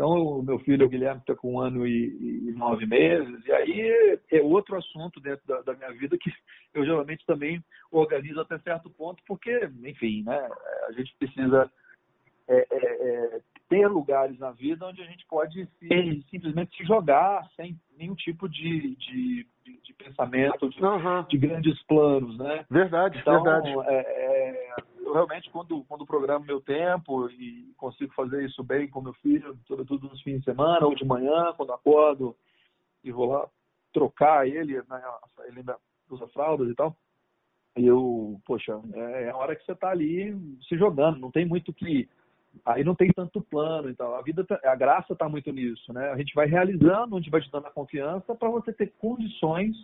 Então, o meu filho, o Guilherme, está com um ano e, e, nove meses, e aí é outro assunto dentro da, da, minha vida que eu geralmente também organizo até certo ponto, porque, enfim, né, a gente precisa é, é, é, ter lugares na vida onde a gente pode se, simplesmente se jogar sem nenhum tipo de, de, de, pensamento, de, uhum. de, grandes planos, né? Verdade, então, verdade. É, é, eu realmente, quando, quando programo meu tempo e consigo fazer isso bem com meu filho, sobretudo nos fins de semana ou de manhã, quando acordo e vou lá trocar ele, né, ele usa fraldas e tal, eu, poxa, é, é a hora que você está ali se jogando, não tem muito que aí não tem tanto plano e tal. A vida, tá, a graça está muito nisso, né? A gente vai realizando, onde vai te dando a confiança para você ter condições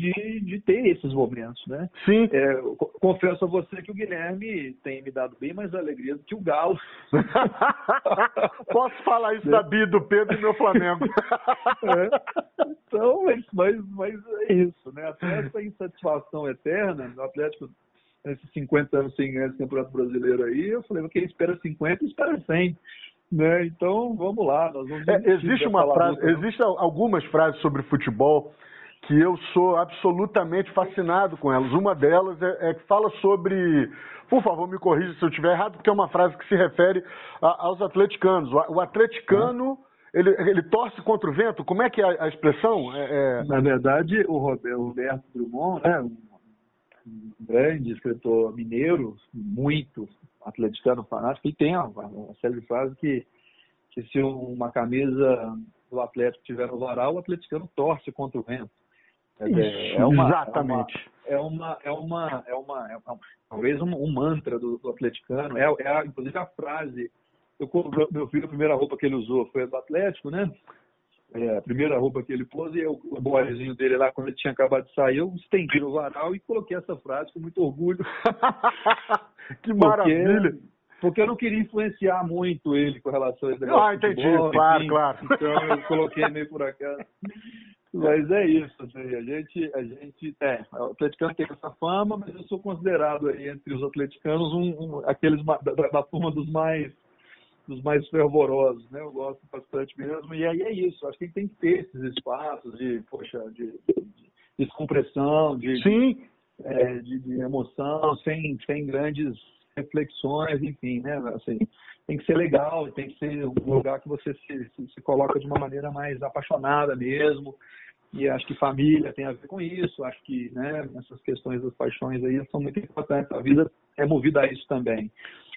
de, de ter esses momentos, né? Sim. É, confesso a você que o Guilherme tem me dado bem mais alegria do que o Galo. Posso falar isso da Bia do Pedro e meu Flamengo. é. Então, mas, mas, mas é isso, né? Até essa insatisfação eterna do Atlético nesses 50 anos sem ganhar esse campeonato brasileiro aí, eu falei, quem espera 50, espera 100. Né? Então, vamos lá. Nós vamos é, existe uma frase, existe algumas frases sobre futebol que eu sou absolutamente fascinado com elas. Uma delas é, é que fala sobre. Por favor, me corrija se eu estiver errado, porque é uma frase que se refere a, aos atleticanos. O, o atleticano. Ele, ele, torce contra o vento? Como é que é a, a expressão? É, é... Na verdade, o Roberto Drummond, né, um grande escritor mineiro, muito atleticano fanático, e tem uma, uma série de frases que, que se uma camisa do Atlético tiver no varal, o atleticano torce contra o vento. Dizer, é uma, exatamente. É uma, é uma, é uma, é uma, talvez um, um mantra do, do, atleticano. É, é, inclusive a frase. Eu, meu filho, a primeira roupa que ele usou foi do Atlético, né? É, a primeira roupa que ele pôs e eu, o boizinho dele lá, quando ele tinha acabado de sair, eu estendi no varal e coloquei essa frase com muito orgulho. que maravilha! Porque, porque eu não queria influenciar muito ele com relação a esse negócio. Ah, entendi, futebol, claro, enfim. claro. Então eu coloquei meio por acaso. Mas é isso, assim, a gente, a gente, é, o atleticano tem essa fama, mas eu sou considerado aí entre os atleticanos um, um aqueles da, da, turma dos mais dos mais fervorosos, né? Eu gosto bastante mesmo, e aí é isso, acho que tem que ter esses espaços de, poxa, de, de descompressão, de, Sim. É, de, de, emoção, sem, sem grandes reflexões, enfim, né? Assim, tem que ser legal, tem que ser um lugar que você se, se, se coloca de uma maneira mais apaixonada mesmo, e acho que família tem a ver com isso, acho que né, essas questões das paixões aí são muito importantes, a vida é movida a isso também.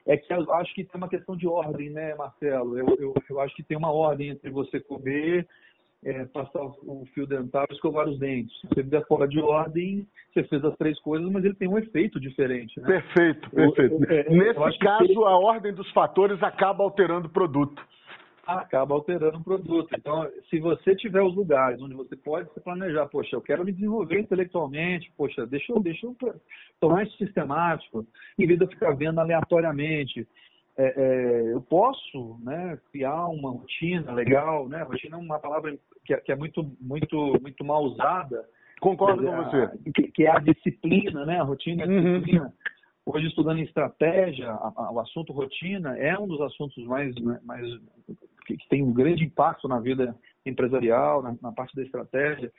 É que eu acho que tem uma questão de ordem, né, Marcelo? Eu, eu, eu acho que tem uma ordem entre você comer, é, passar o fio dental e escovar os dentes. Se você fizer fora de ordem, você fez as três coisas, mas ele tem um efeito diferente. Né? Perfeito, perfeito. Eu, Nesse caso, a ordem dos fatores acaba alterando o produto acaba alterando o produto. Então, se você tiver os lugares onde você pode se planejar, poxa, eu quero me desenvolver intelectualmente, poxa, deixa eu, deixa eu tornar isso sistemático, em vez de eu ficar vendo aleatoriamente. É, é, eu posso né, criar uma rotina legal, né? Rotina é uma palavra que, é, que é muito, muito, muito mal usada. Concordo com você. Que, que, é a disciplina, né? A rotina é a uhum. disciplina. Hoje, estudando estratégia, a, a, o assunto rotina é um dos assuntos mais, né, mais que, que, tem um grande impacto na vida empresarial, na, na parte da estratégia,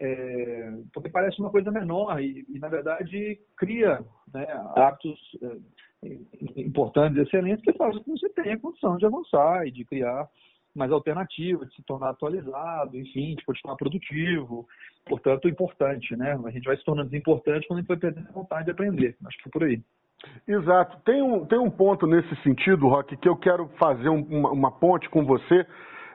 é, porque parece uma coisa menor e, e na verdade, cria né, hábitos é, importantes, excelentes, que fazem com que você tenha condição de avançar e de criar mais alternativas, de se tornar atualizado, enfim, de continuar produtivo. Portanto, importante, né? A gente vai se tornando importante quando a gente vai perdendo vontade de aprender. Acho que é por aí. Exato. Tem um, tem um ponto nesse sentido, Rock, que eu quero fazer um, uma, uma, ponte com você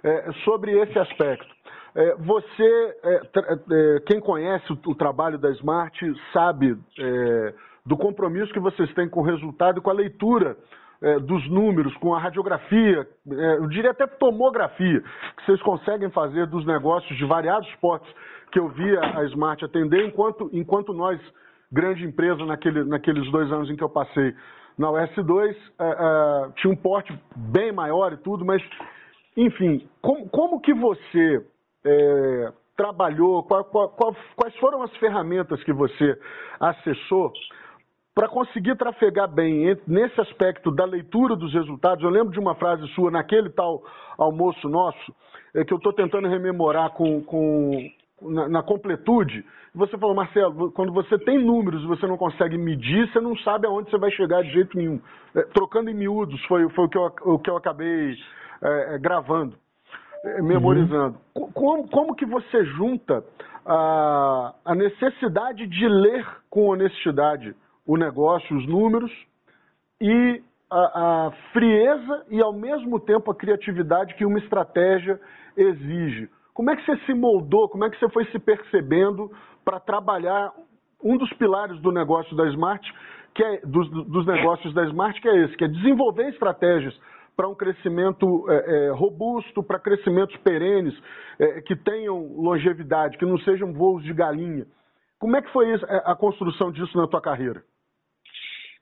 é, sobre esse aspecto. É, você, é, é quem conhece o, o, trabalho da Smart, sabe é, do compromisso que vocês têm com o resultado e com a leitura é, dos números, com a radiografia, eu diria até tomografia, que vocês conseguem fazer dos negócios de variados portos que eu via a Smart atender, enquanto, enquanto nós grande empresa naquele, naqueles dois anos em que eu passei na US2, uh, uh, tinha um porte bem maior e tudo, mas, enfim, como, como que você é, trabalhou, qual, qual, qual, quais foram as ferramentas que você acessou para conseguir trafegar bem nesse aspecto da leitura dos resultados? Eu lembro de uma frase sua naquele tal almoço nosso, é, que eu estou tentando rememorar com, com na, na, completude, você falou, Marcelo, quando você tem números e você não consegue medir, você não sabe aonde você vai chegar de jeito nenhum. É, trocando em miúdos foi, foi o, que eu, o que eu acabei é, é gravando, é, memorizando. Uhum. Como, como que você junta a, a necessidade de ler com honestidade o negócio, os números, e a, a frieza e, ao mesmo tempo, a criatividade que uma estratégia exige? Como é que você se moldou, como é que você foi se percebendo para trabalhar um dos pilares do negócio da Smart, que é, dos, dos negócios da Smart, que é esse, que é desenvolver estratégias para um crescimento é, é, robusto, para crescimentos perenes, é, que tenham longevidade, que não sejam voos de galinha. Como é que foi é, a construção disso na tua carreira?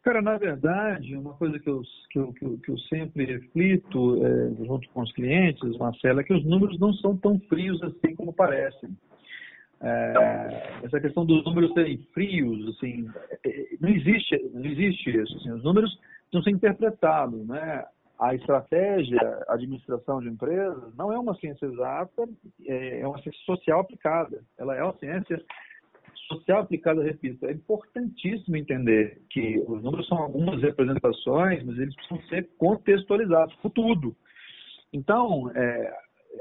Cara, na verdade, uma coisa que eu, que eu, que eu, que eu sempre reflito é, junto com os clientes, Marcelo, é que os números não são tão frios assim como parecem. É, essa questão dos números serem frios, assim, é, não existe, não existe isso. Assim, os números precisam ser interpretados, né? A estratégia, a administração de empresas, não é uma ciência exata, é, é uma ciência social aplicada. Ela é uma ciência social aplicada, repito. É importantíssimo entender que os números são algumas representações, mas eles precisam ser contextualizados por tudo. Então, é,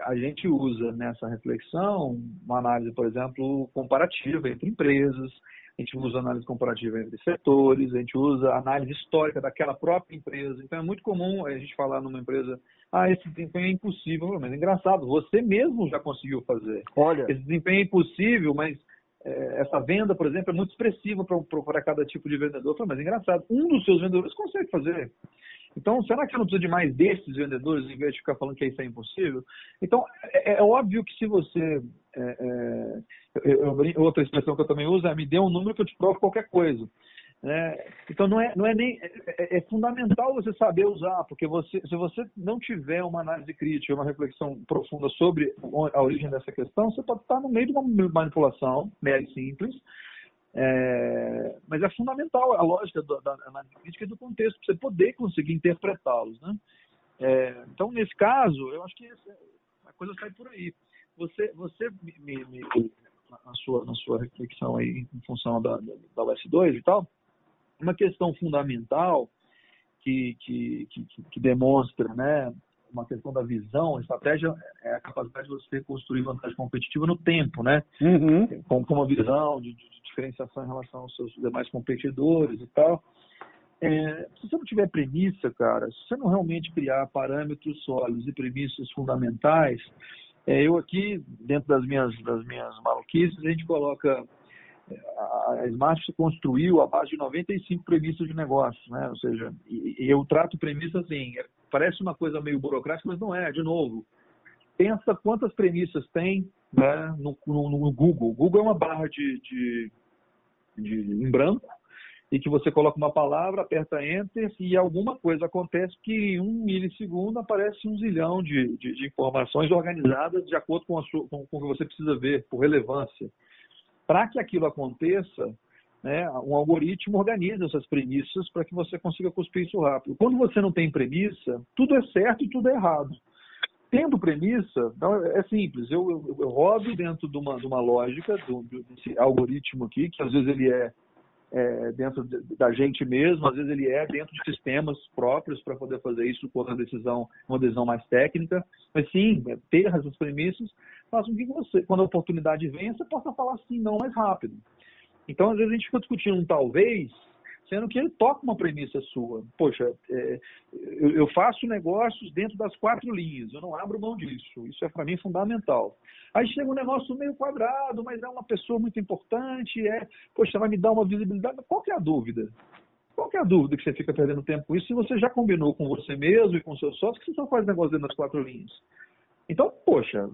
a gente usa nessa reflexão uma análise, por exemplo, comparativa entre empresas, a gente usa análise comparativa entre setores, a gente usa análise histórica daquela própria empresa. Então é muito comum a gente falar numa empresa, ah, esse desempenho é impossível, mas é engraçado, você mesmo já conseguiu fazer. Olha, esse desempenho é impossível, mas é, essa venda, por exemplo, é muito expressiva para cada tipo de vendedor. Mas é engraçado, um dos seus vendedores consegue fazer. Então, será que eu não preciso de mais desses vendedores em vez de ficar falando que isso é impossível? Então, é, é óbvio que se você. É, é eu, eu, outra expressão que eu também uso é me dê um número que eu te provo qualquer coisa. É, então não é, não é nem é, é, fundamental você saber usar, porque você, se você não tiver uma análise crítica, uma reflexão profunda sobre a origem dessa questão, você pode estar no meio de uma manipulação mera e simples, é, mas é fundamental a lógica da, da análise crítica e do contexto, para você poder conseguir interpretá-los. Né? É, então, nesse caso, eu acho que a coisa sai por aí. Você, você me, me, na, sua, na sua reflexão aí, em função da, da, da OS2 e tal, uma questão fundamental que, que, que, que demonstra né, uma questão da visão, a estratégia é a capacidade de você construir vantagem competitiva no tempo, né? Uhum. Com, com uma visão de, de, diferenciação em relação aos seus demais competidores e tal. É, se você não tiver premissa, cara, se você não realmente criar parâmetros sólidos e premissas fundamentais, é, eu aqui, dentro das minhas, das minhas maluquices, a gente coloca a Smart se construiu a base de 95 premissas de negócio, né? Ou seja, e, eu trato premissas assim, é, parece uma coisa meio burocrática, mas não é, de novo. Pensa quantas premissas tem né, no, no, no Google. O Google é uma barra de, de, de, em branco e que você coloca uma palavra, aperta Enter e alguma coisa acontece que em um milissegundo aparece um zilhão de, de, de informações organizadas de acordo com, sua, com, com o que você precisa ver, por relevância. Para que aquilo aconteça, né, um algoritmo organiza essas premissas para que você consiga cuspir isso rápido. Quando você não tem premissa, tudo é certo e tudo é errado. Tendo premissa, então, é simples. Eu, eu, eu rodo dentro de uma, de uma lógica, do, desse algoritmo aqui, que às vezes ele é, é dentro da gente mesmo, às vezes ele é dentro de sistemas próprios para poder fazer isso com uma decisão, uma decisão mais técnica. Mas sim, é ter essas premissas faz com que você, quando a oportunidade vem, você possa falar sim, não mais rápido. Então, às vezes a gente fica discutindo um talvez, sendo que ele toca uma premissa sua. Poxa, é, eu, eu, faço negócios dentro das quatro linhas, eu não abro mão disso. Isso é para mim fundamental. Aí chega um negócio meio quadrado, mas é uma pessoa muito importante, é, poxa, vai me dar uma visibilidade. Qual que é a dúvida? Qual que é a dúvida que você fica perdendo tempo com isso se você já combinou com você mesmo e com seus sócios que você só faz negócio dentro das quatro linhas? Então, poxa,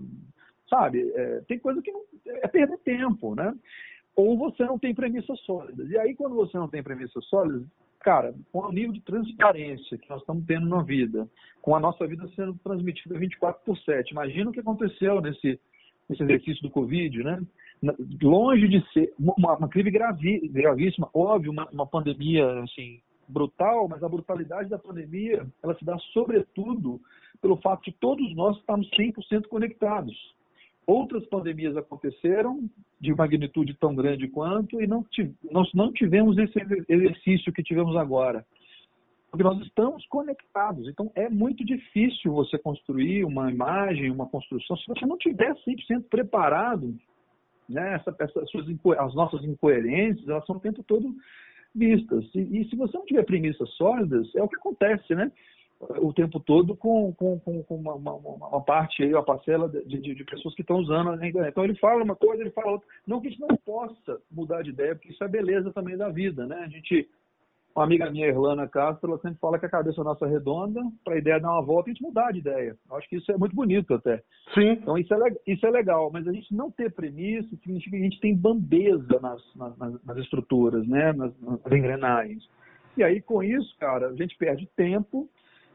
sabe? É, tem coisa que não, é perder tempo, né? Ou você não tem premissas sólidas. E aí, quando você não tem premissas sólidas, cara, com o nível de transparência que nós estamos tendo na vida, com a nossa vida sendo transmitida 24 por 7, imagina o que aconteceu nesse, nesse exercício do Covid, né? Longe de ser uma, uma crise gravi, gravíssima, óbvio, uma, uma pandemia assim, brutal, mas a brutalidade da pandemia ela se dá sobretudo pelo fato de todos nós estarmos 100% conectados. Outras pandemias aconteceram de magnitude tão grande quanto e não nós não tivemos esse exercício que tivemos agora. Porque nós estamos conectados. Então é muito difícil você construir uma imagem, uma construção, se você não tiver 100% preparado. Né? Essa, essa, suas, as nossas incoerências elas são o tempo todo vistas. E, e se você não tiver premissas sólidas, é o que acontece, né? O tempo todo com, com, com uma, uma, uma, parte aí, uma parcela de, de, de pessoas que estão usando a internet. Então ele fala uma coisa, ele fala outra. Não que a gente não possa mudar de ideia, porque isso é beleza também da vida, né? A gente, uma amiga minha, Irlana Castro, ela sempre fala que a cabeça nossa é redonda, para a ideia dar uma volta, a gente mudar de ideia. Eu acho que isso é muito bonito até. Sim. Então isso é, isso é legal, mas a gente não ter premissa significa que a gente tem bambeza nas, nas, nas estruturas, né? nas, nas engrenagens. E aí, com isso, cara, a gente perde tempo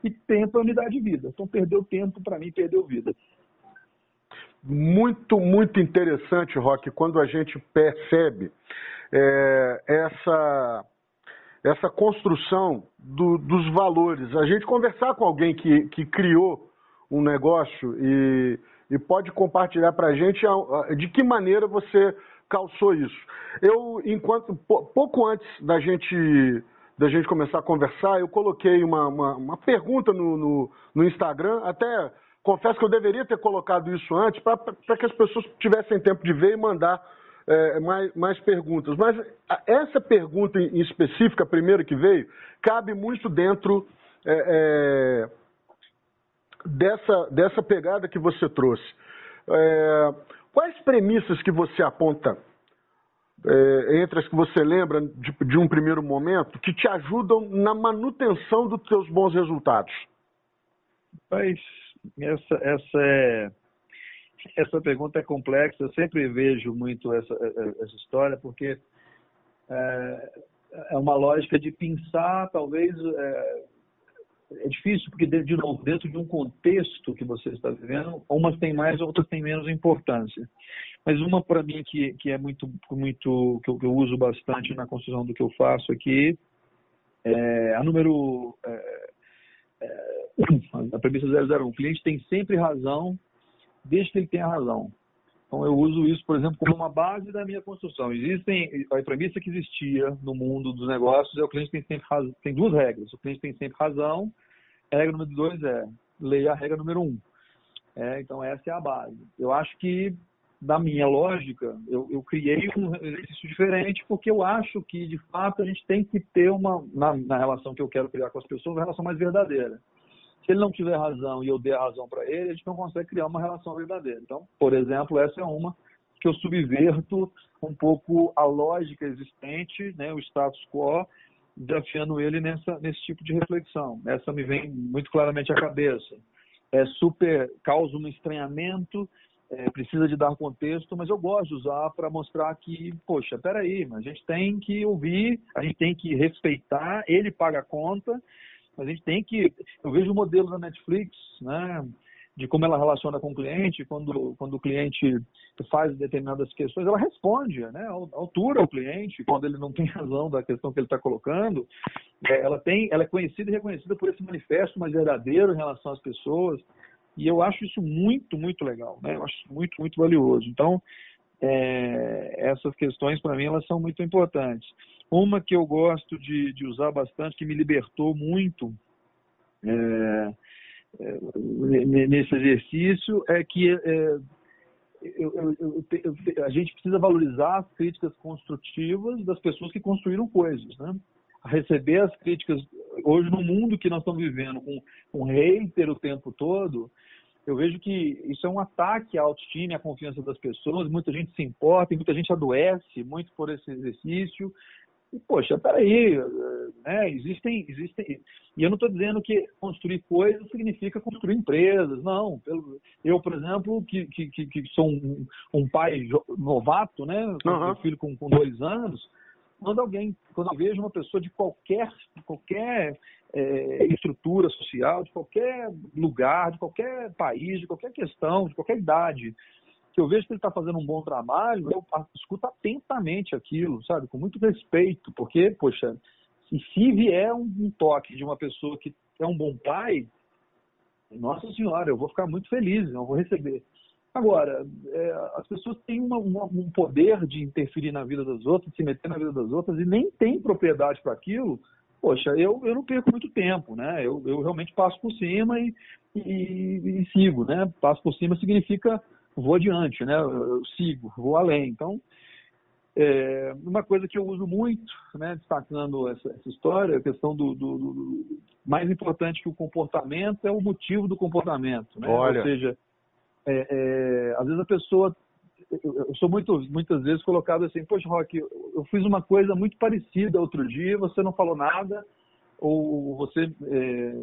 e tempo é unidade de vida. Então, perdeu tempo, para mim, perdeu vida. Muito, muito interessante, Rock, quando a gente percebe é, essa, essa construção do, dos valores. A gente conversar com alguém que, que criou um negócio e, e pode compartilhar para a gente de que maneira você calçou isso. Eu, enquanto pouco antes da gente da gente começar a conversar, eu coloquei uma, uma, uma pergunta no, no, no, Instagram, até confesso que eu deveria ter colocado isso antes, para que as pessoas tivessem tempo de ver e mandar é, mais, mais perguntas. Mas essa pergunta em específica, a primeira que veio, cabe muito dentro é, é, dessa, dessa pegada que você trouxe. É, quais premissas que você aponta é, entre as que você lembra de, de, um primeiro momento, que te ajudam na manutenção dos teus bons resultados? Mas essa, essa, é, essa pergunta é complexa. Eu sempre vejo muito essa, essa história, porque é, é uma lógica de pensar, talvez. É, é difícil, porque, de novo, dentro de um contexto que você está vivendo, umas têm mais, outras têm menos importância. Mas uma para mim que, que é muito, muito que eu, que eu, uso bastante na construção do que eu faço aqui é a número é, é, a premissa 001. O cliente tem sempre razão, desde que ele tenha razão. Então eu uso isso, por exemplo, como uma base da minha construção. Existem a premissa que existia no mundo dos negócios é o cliente tem sempre razão. Tem duas regras. O cliente tem sempre razão. A regra número dois é leia a regra número um. É, então essa é a base. Eu acho que da minha lógica, eu, eu, criei um exercício diferente porque eu acho que, de fato, a gente tem que ter uma, na, na, relação que eu quero criar com as pessoas, uma relação mais verdadeira. Se ele não tiver razão e eu der a razão para ele, a gente não consegue criar uma relação verdadeira. Então, por exemplo, essa é uma que eu subverto um pouco a lógica existente, né, o status quo, desafiando ele nessa, nesse tipo de reflexão. Essa me vem muito claramente à cabeça. É super, causa um estranhamento é, precisa de dar contexto, mas eu gosto de usar para mostrar que, poxa, peraí, a gente tem que ouvir, a gente tem que respeitar, ele paga a conta, a gente tem que. Eu vejo o modelo da Netflix, né? De como ela relaciona com o cliente, quando, quando o cliente faz determinadas questões, ela responde, né? Altura o cliente, quando ele não tem razão da questão que ele está colocando. É, ela, tem, ela é conhecida e reconhecida por esse manifesto mais verdadeiro em relação às pessoas. E eu acho isso muito, muito legal, né? Eu acho muito, muito valioso. Então, é, essas questões, para mim, elas são muito importantes. Uma que eu gosto de, de usar bastante, que me libertou muito é, é, nesse exercício, é que é, eu, eu, eu, a gente precisa valorizar as críticas construtivas das pessoas que construíram coisas, né? receber as críticas hoje no mundo que nós estamos vivendo com um hater o tempo todo eu vejo que isso é um ataque à autoestima à confiança das pessoas muita gente se importa muita gente adoece muito por esse exercício e poxa peraí né existem existem e eu não estou dizendo que construir coisas significa construir empresas não eu por exemplo que que, que sou um, um pai novato né uhum. filho com, com dois anos quando alguém, quando eu vejo uma pessoa de qualquer, qualquer é, estrutura social, de qualquer lugar, de qualquer país, de qualquer questão, de qualquer idade, que eu vejo que ele está fazendo um bom trabalho, eu escuto atentamente aquilo, sabe, com muito respeito, porque, poxa, se, vier um, um toque de uma pessoa que é um bom pai, nossa senhora, eu vou ficar muito feliz, eu vou receber. Agora, é, as pessoas têm uma, uma, um poder de interferir na vida das outras, se meter na vida das outras e nem têm propriedade para aquilo. Poxa, eu, eu não perco muito tempo, né? Eu, eu realmente passo por cima e, e, e sigo, né? Passo por cima significa vou adiante, né? Eu sigo, vou além. Então, é, uma coisa que eu uso muito, né, destacando essa, essa história, a questão do, do, do, mais importante que o comportamento é o motivo do comportamento. Né? Olha. Ou seja, é, é, às vezes a pessoa. Eu, sou muito, muitas vezes colocado assim, poxa, Rock, eu, eu fiz uma coisa muito parecida outro dia, você não falou nada, ou você é,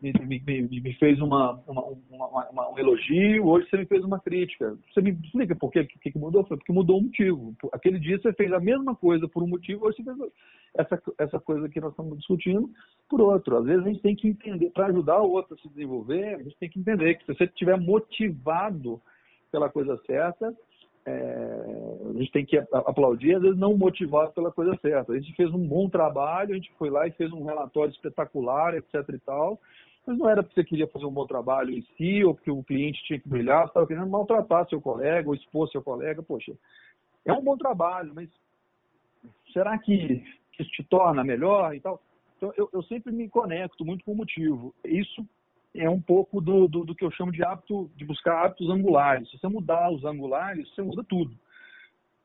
me, me, me fez uma, uma, uma, um elogio, hoje você me fez uma crítica. Você me explica por quê? Que, que mudou? Foi porque mudou o motivo. Aquele dia você fez a mesma coisa por um motivo, hoje você fez essa, essa coisa que nós estamos discutindo por outro. Às vezes a gente tem que entender, para ajudar o outro a se desenvolver, a gente tem que entender que se você estiver motivado pela coisa certa, é, a gente tem que aplaudir, às vezes não motivado pela coisa certa. A gente fez um bom trabalho, a gente foi lá e fez um relatório espetacular, etc e tal, mas não era porque você queria fazer um bom trabalho em si, ou porque o cliente tinha que brilhar, você estava querendo maltratar seu colega, ou expor seu colega. Poxa, é um bom trabalho, mas será que isso te torna melhor e tal? Então, eu, eu sempre me conecto muito com o motivo. Isso é um pouco do, do, do, que eu chamo de hábito, de buscar hábitos angulares. Se você mudar os angulares, você muda tudo.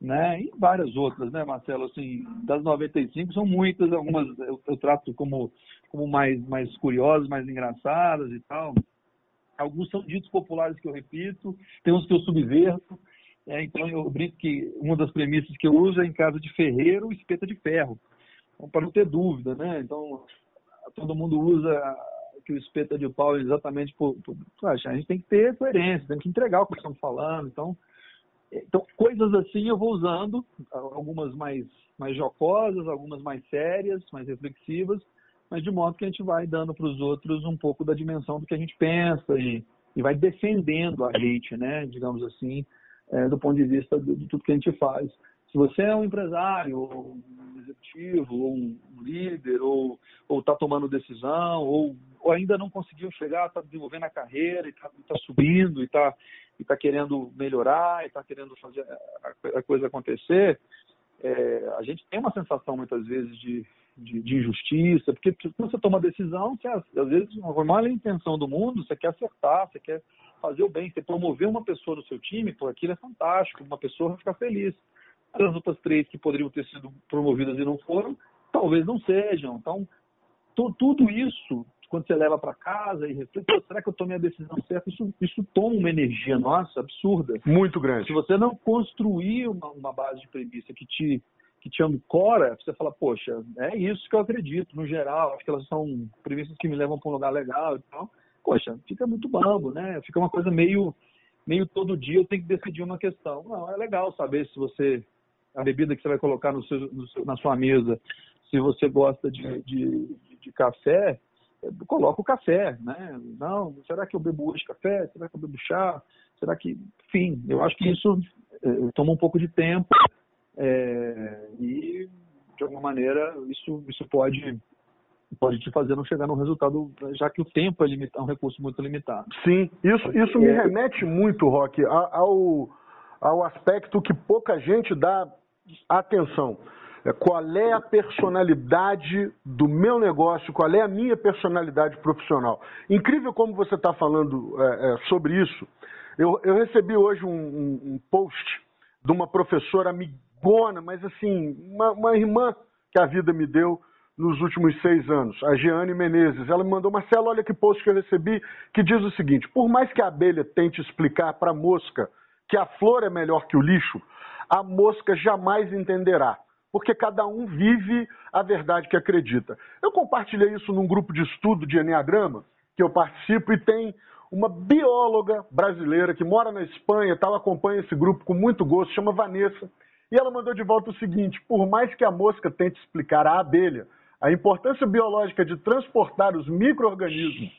Né? E várias outras, né, Marcelo? Assim, das 95 são muitas, algumas eu, eu trato como como mais, mais curiosas, mais engraçadas e tal. Alguns são ditos populares que eu repito, tem uns que eu subverto. É, então eu brinco que uma das premissas que eu uso é em casa de ferreiro, espeta de ferro. Então, para não ter dúvida, né? Então todo mundo usa que o espeta de pau é exatamente por, por, a gente tem que ter coerência, tem que entregar o que estamos falando. Então, então coisas assim eu vou usando, algumas mais mais jocosas, algumas mais sérias, mais reflexivas, mas de modo que a gente vai dando para os outros um pouco da dimensão do que a gente pensa e, e vai defendendo a gente, né, digamos assim, é, do ponto de vista de, de, tudo que a gente faz. Se você é um empresário, ou um executivo, ou um líder, ou está tomando decisão, ou, ou, ainda não conseguiu chegar, está desenvolvendo a carreira, está tá subindo, e está e tá querendo melhorar, e está querendo fazer a, coisa acontecer, é, a gente tem uma sensação muitas vezes de, de, de, injustiça, porque quando você toma decisão, você, às vezes, com a maior intenção do mundo, você quer acertar, você quer fazer o bem, você promover uma pessoa no seu time, pô, aquilo é fantástico, uma pessoa vai ficar feliz. As outras três que poderiam ter sido promovidas e não foram, talvez não sejam. Então, tudo isso, quando você leva para casa e reflete, será que eu tomei a decisão certa? Isso, isso toma uma energia, nossa, absurda. Muito grande. Se você não construir uma, uma base de premissa que te que te ancora, você fala, poxa, é isso que eu acredito, no geral, acho que elas são premissas que me levam para um lugar legal e tal. Poxa, fica muito bambo, né? Fica uma coisa meio, meio todo dia eu tenho que decidir uma questão. Não, é legal saber se você, a bebida que você vai colocar no seu, no seu, na sua mesa, se você gosta de, de, de café, coloca o café, né? Não, será que eu bebo hoje café? Será que eu bebo chá? Será que, enfim, eu acho que isso eh, toma um pouco de tempo é, e, de alguma maneira, isso, isso pode, pode te fazer não chegar no resultado, já que o tempo é, limitado, é um recurso muito limitado. Sim, isso, isso me é. remete muito, Rock, ao, ao aspecto que pouca gente dá atenção. É, qual é a personalidade do meu negócio, qual é a minha personalidade profissional. Incrível como você está falando é, é, sobre isso. Eu, eu, recebi hoje um, um, um, post de uma professora amigona, mas assim, uma, uma, irmã que a vida me deu nos últimos seis anos, a Jeane Menezes. Ela me mandou, Marcelo, olha que post que eu recebi, que diz o seguinte: por mais que a abelha tente explicar para a mosca que a flor é melhor que o lixo, a mosca jamais entenderá, porque cada um vive a verdade que acredita. Eu compartilhei isso num grupo de estudo de Enneagrama, que eu participo, e tem uma bióloga brasileira que mora na Espanha, tal, acompanha esse grupo com muito gosto, chama Vanessa. E ela mandou de volta o seguinte: por mais que a mosca tente explicar à abelha a importância biológica de transportar os micro-organismos,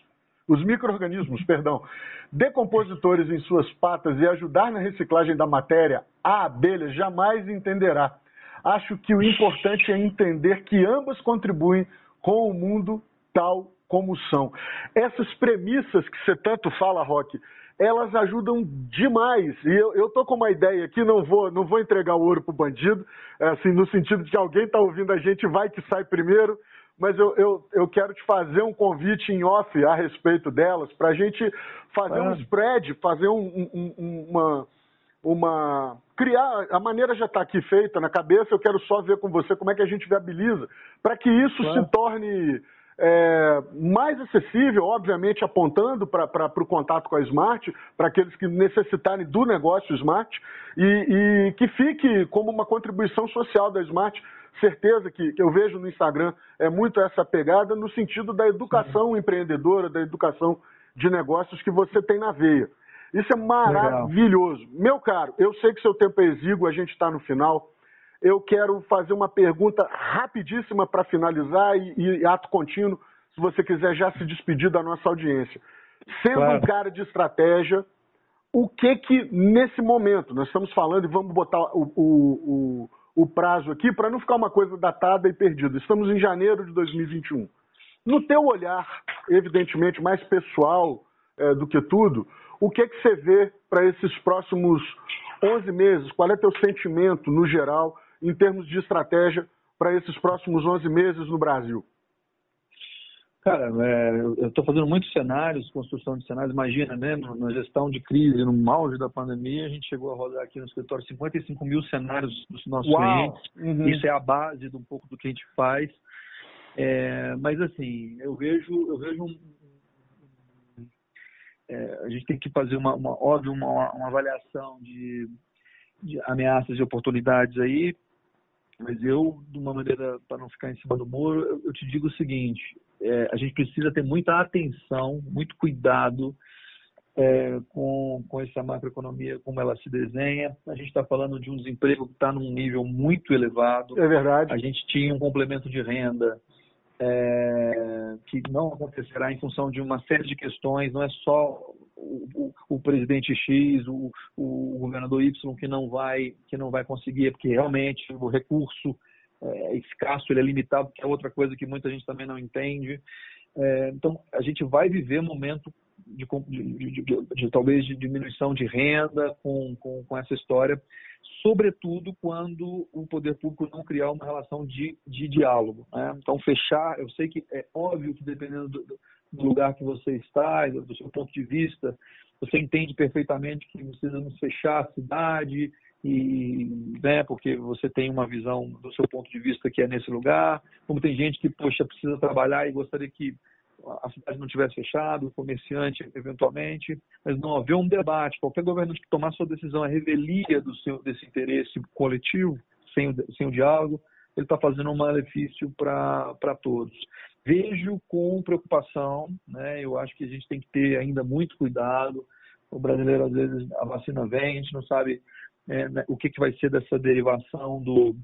os micro-organismos, perdão, decompositores em suas patas e ajudar na reciclagem da matéria, a abelha jamais entenderá. Acho que o importante é entender que ambas contribuem com o mundo tal como são. Essas premissas que você tanto fala, Roque, elas ajudam demais. E eu, estou com uma ideia aqui, não vou, não vou entregar o ouro para o bandido, é, assim, no sentido de que alguém está ouvindo a gente, vai que sai primeiro, mas eu, eu, eu quero te fazer um convite em off a respeito delas, para a gente fazer um spread, fazer um, um, uma, uma. criar. A maneira já está aqui feita na cabeça, eu quero só ver com você como é que a gente viabiliza, para que isso se torne é, mais acessível, obviamente apontando para o contato com a Smart, para aqueles que necessitarem do negócio Smart, e, e, que fique como uma contribuição social da Smart. Certeza que, que eu vejo no Instagram é muito essa pegada no sentido da educação empreendedora, da educação de negócios que você tem na veia. Isso é maravilhoso. Legal. Meu caro, eu sei que seu tempo é exíguo, a gente está no final eu quero fazer uma pergunta rapidíssima para finalizar e, e, ato contínuo, se você quiser já se despedir da nossa audiência. Sendo claro. um cara de estratégia, o que que nesse momento, nós estamos falando e vamos botar o, o, o, o prazo aqui para não ficar uma coisa datada e perdida. Estamos em janeiro de 2021. No teu olhar, evidentemente mais pessoal é, do que tudo, o que que você vê para esses próximos 11 meses? Qual é teu sentimento no geral em termos de estratégia para esses próximos 11 meses no Brasil? Cara, é, eu estou fazendo muitos cenários, construção de cenários. Imagina, né, na gestão de crise, no auge da pandemia, a gente chegou a rodar aqui no escritório 55 mil cenários dos nossos Uau. clientes. Uhum. Isso é a base de um pouco do que a gente faz. É, mas assim, eu vejo, eu vejo um, é, a gente tem que fazer uma, uma óbvio, uma, uma avaliação de, de ameaças e oportunidades aí, mas eu, de uma maneira para não ficar em cima do muro, eu, eu te digo o seguinte: é, a gente precisa ter muita atenção, muito cuidado é, com, com essa macroeconomia, como ela se desenha. A gente está falando de um desemprego que está num nível muito elevado. É verdade. A gente tinha um complemento de renda é, que não acontecerá em função de uma série de questões, não é só o, o, presidente X, o, o, governador Y que não vai que não vai conseguir, porque realmente o recurso é escasso, ele é limitado, que é outra coisa que muita gente também não entende. É, então, a gente vai viver momento de, de, de, de, talvez de diminuição de renda com, com, com, essa história, sobretudo quando o poder público não criar uma relação de, de diálogo. Né? Então, fechar, eu sei que é óbvio que dependendo do, do lugar que você está, do seu ponto de vista, você entende perfeitamente que precisamos fechar a cidade e, né, porque você tem uma visão do seu ponto de vista que é nesse lugar, como tem gente que, poxa, precisa trabalhar e gostaria que a cidade não tivesse fechado, o comerciante eventualmente, mas não haver um debate, qualquer governante que tomar sua decisão a revelia do seu, desse interesse coletivo, sem o, sem o diálogo, ele está fazendo um malefício para todos. Vejo com preocupação, né? eu acho que a gente tem que ter ainda muito cuidado. O brasileiro, às vezes, a vacina vem, a gente não sabe é, né, o que, que vai ser dessa derivação do,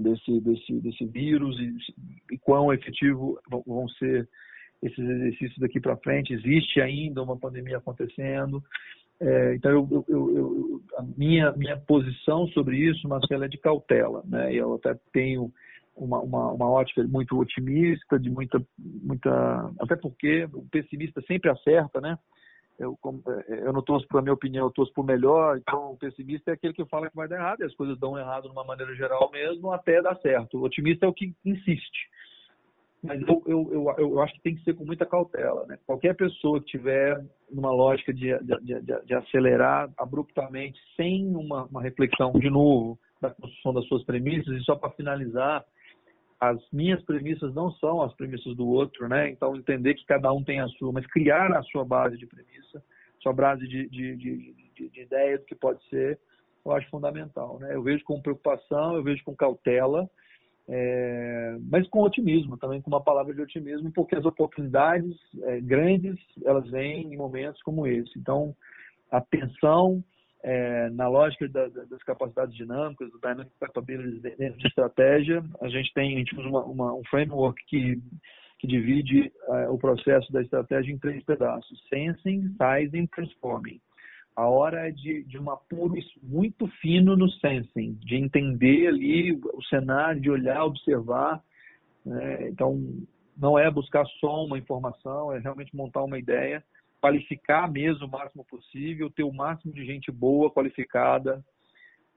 desse, desse, desse vírus e, e quão efetivo vão ser esses exercícios daqui para frente. Existe ainda uma pandemia acontecendo. É, então, eu, eu, eu, a minha, minha posição sobre isso, Marcelo, é de cautela. Né? Eu até tenho uma, uma, uma ótica muito otimista, de muita, muita. Até porque o pessimista sempre acerta, né? Eu, é, eu não torço para a minha opinião, eu torço por melhor. Então, o pessimista é aquele que fala que vai dar errado, e as coisas dão errado de uma maneira geral mesmo, até dar certo. O otimista é o que insiste mas eu, eu, eu, eu, acho que tem que ser com muita cautela. Né? Qualquer pessoa que tiver numa lógica de, de, de, de acelerar abruptamente, sem uma, uma, reflexão, de novo, da construção das suas premissas, e só para finalizar, as minhas premissas não são as premissas do outro, né? então entender que cada um tem a sua, mas criar a sua base de premissa, sua base de, de, de, de ideia do que pode ser, eu acho fundamental. Né? Eu vejo com preocupação, eu vejo com cautela, é, mas com otimismo, também com uma palavra de otimismo, porque as oportunidades é, grandes elas vêm em momentos como esse. Então, atenção é, na lógica da, das capacidades dinâmicas, do dynamic capabilities dentro de estratégia, a gente tem a gente usa uma, uma, um framework que que divide é, o processo da estratégia em três pedaços: sensing, sizing, transforming. A hora de, de um apuro muito fino no sensing, de entender ali o cenário, de olhar, observar. Né? Então, não é buscar só uma informação, é realmente montar uma ideia, qualificar mesmo o máximo possível, ter o máximo de gente boa, qualificada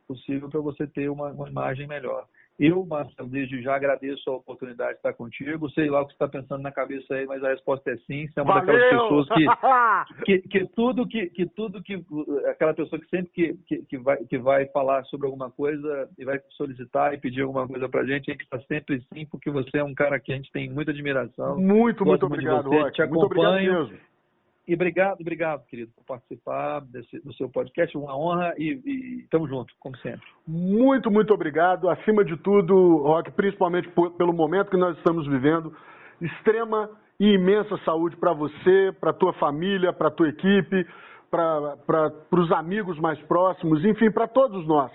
possível para você ter uma, uma imagem melhor. Eu, Marcelo, desde já agradeço a oportunidade de estar contigo. Sei lá o que você está pensando na cabeça aí, mas a resposta é sim. Você é uma Valeu! daquelas pessoas que, que, que, tudo que, que tudo que aquela pessoa que sempre que, que, que, vai, que vai falar sobre alguma coisa e vai solicitar e pedir alguma coisa pra gente, a gente está sempre sim, porque você é um cara que a gente tem muita admiração. Muito, muito obrigado, você, te Muito obrigado acompanho. mesmo. E obrigado, obrigado, querido, por participar desse, do seu podcast. Uma honra e, e tamo junto, como sempre. Muito, muito obrigado. Acima de tudo, Rock, principalmente por- pelo momento que nós estamos vivendo, extrema e imensa saúde para você, para tua família, para tua equipe, para os amigos mais próximos, enfim, para todos nós.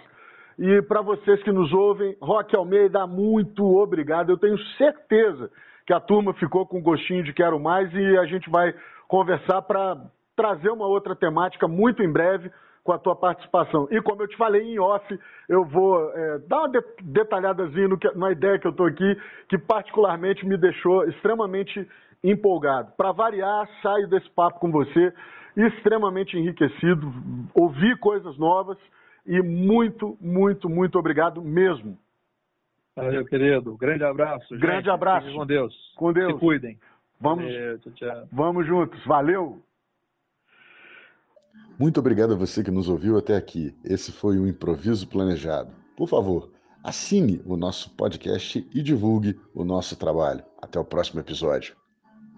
E para vocês que nos ouvem, Rock Almeida, muito obrigado. Eu tenho certeza que a turma ficou com gostinho de quero mais e a gente vai conversar para trazer uma outra temática muito em breve com a tua participação. E como eu te falei em off, eu vou é, dar uma de- detalhadazinha no que- na ideia que eu estou aqui, que particularmente me deixou extremamente empolgado. Para variar, saio desse papo com você extremamente enriquecido, ouvi coisas novas e muito, muito, muito obrigado mesmo. Valeu, querido. Grande abraço. Grande gente. abraço. Com Deus. Com Deus. Se cuidem. Vamos, Valeu, tchau, tchau. vamos juntos. Valeu! Muito obrigado a você que nos ouviu até aqui. Esse foi o Improviso Planejado. Por favor, assine o nosso podcast e divulgue o nosso trabalho. Até o próximo episódio.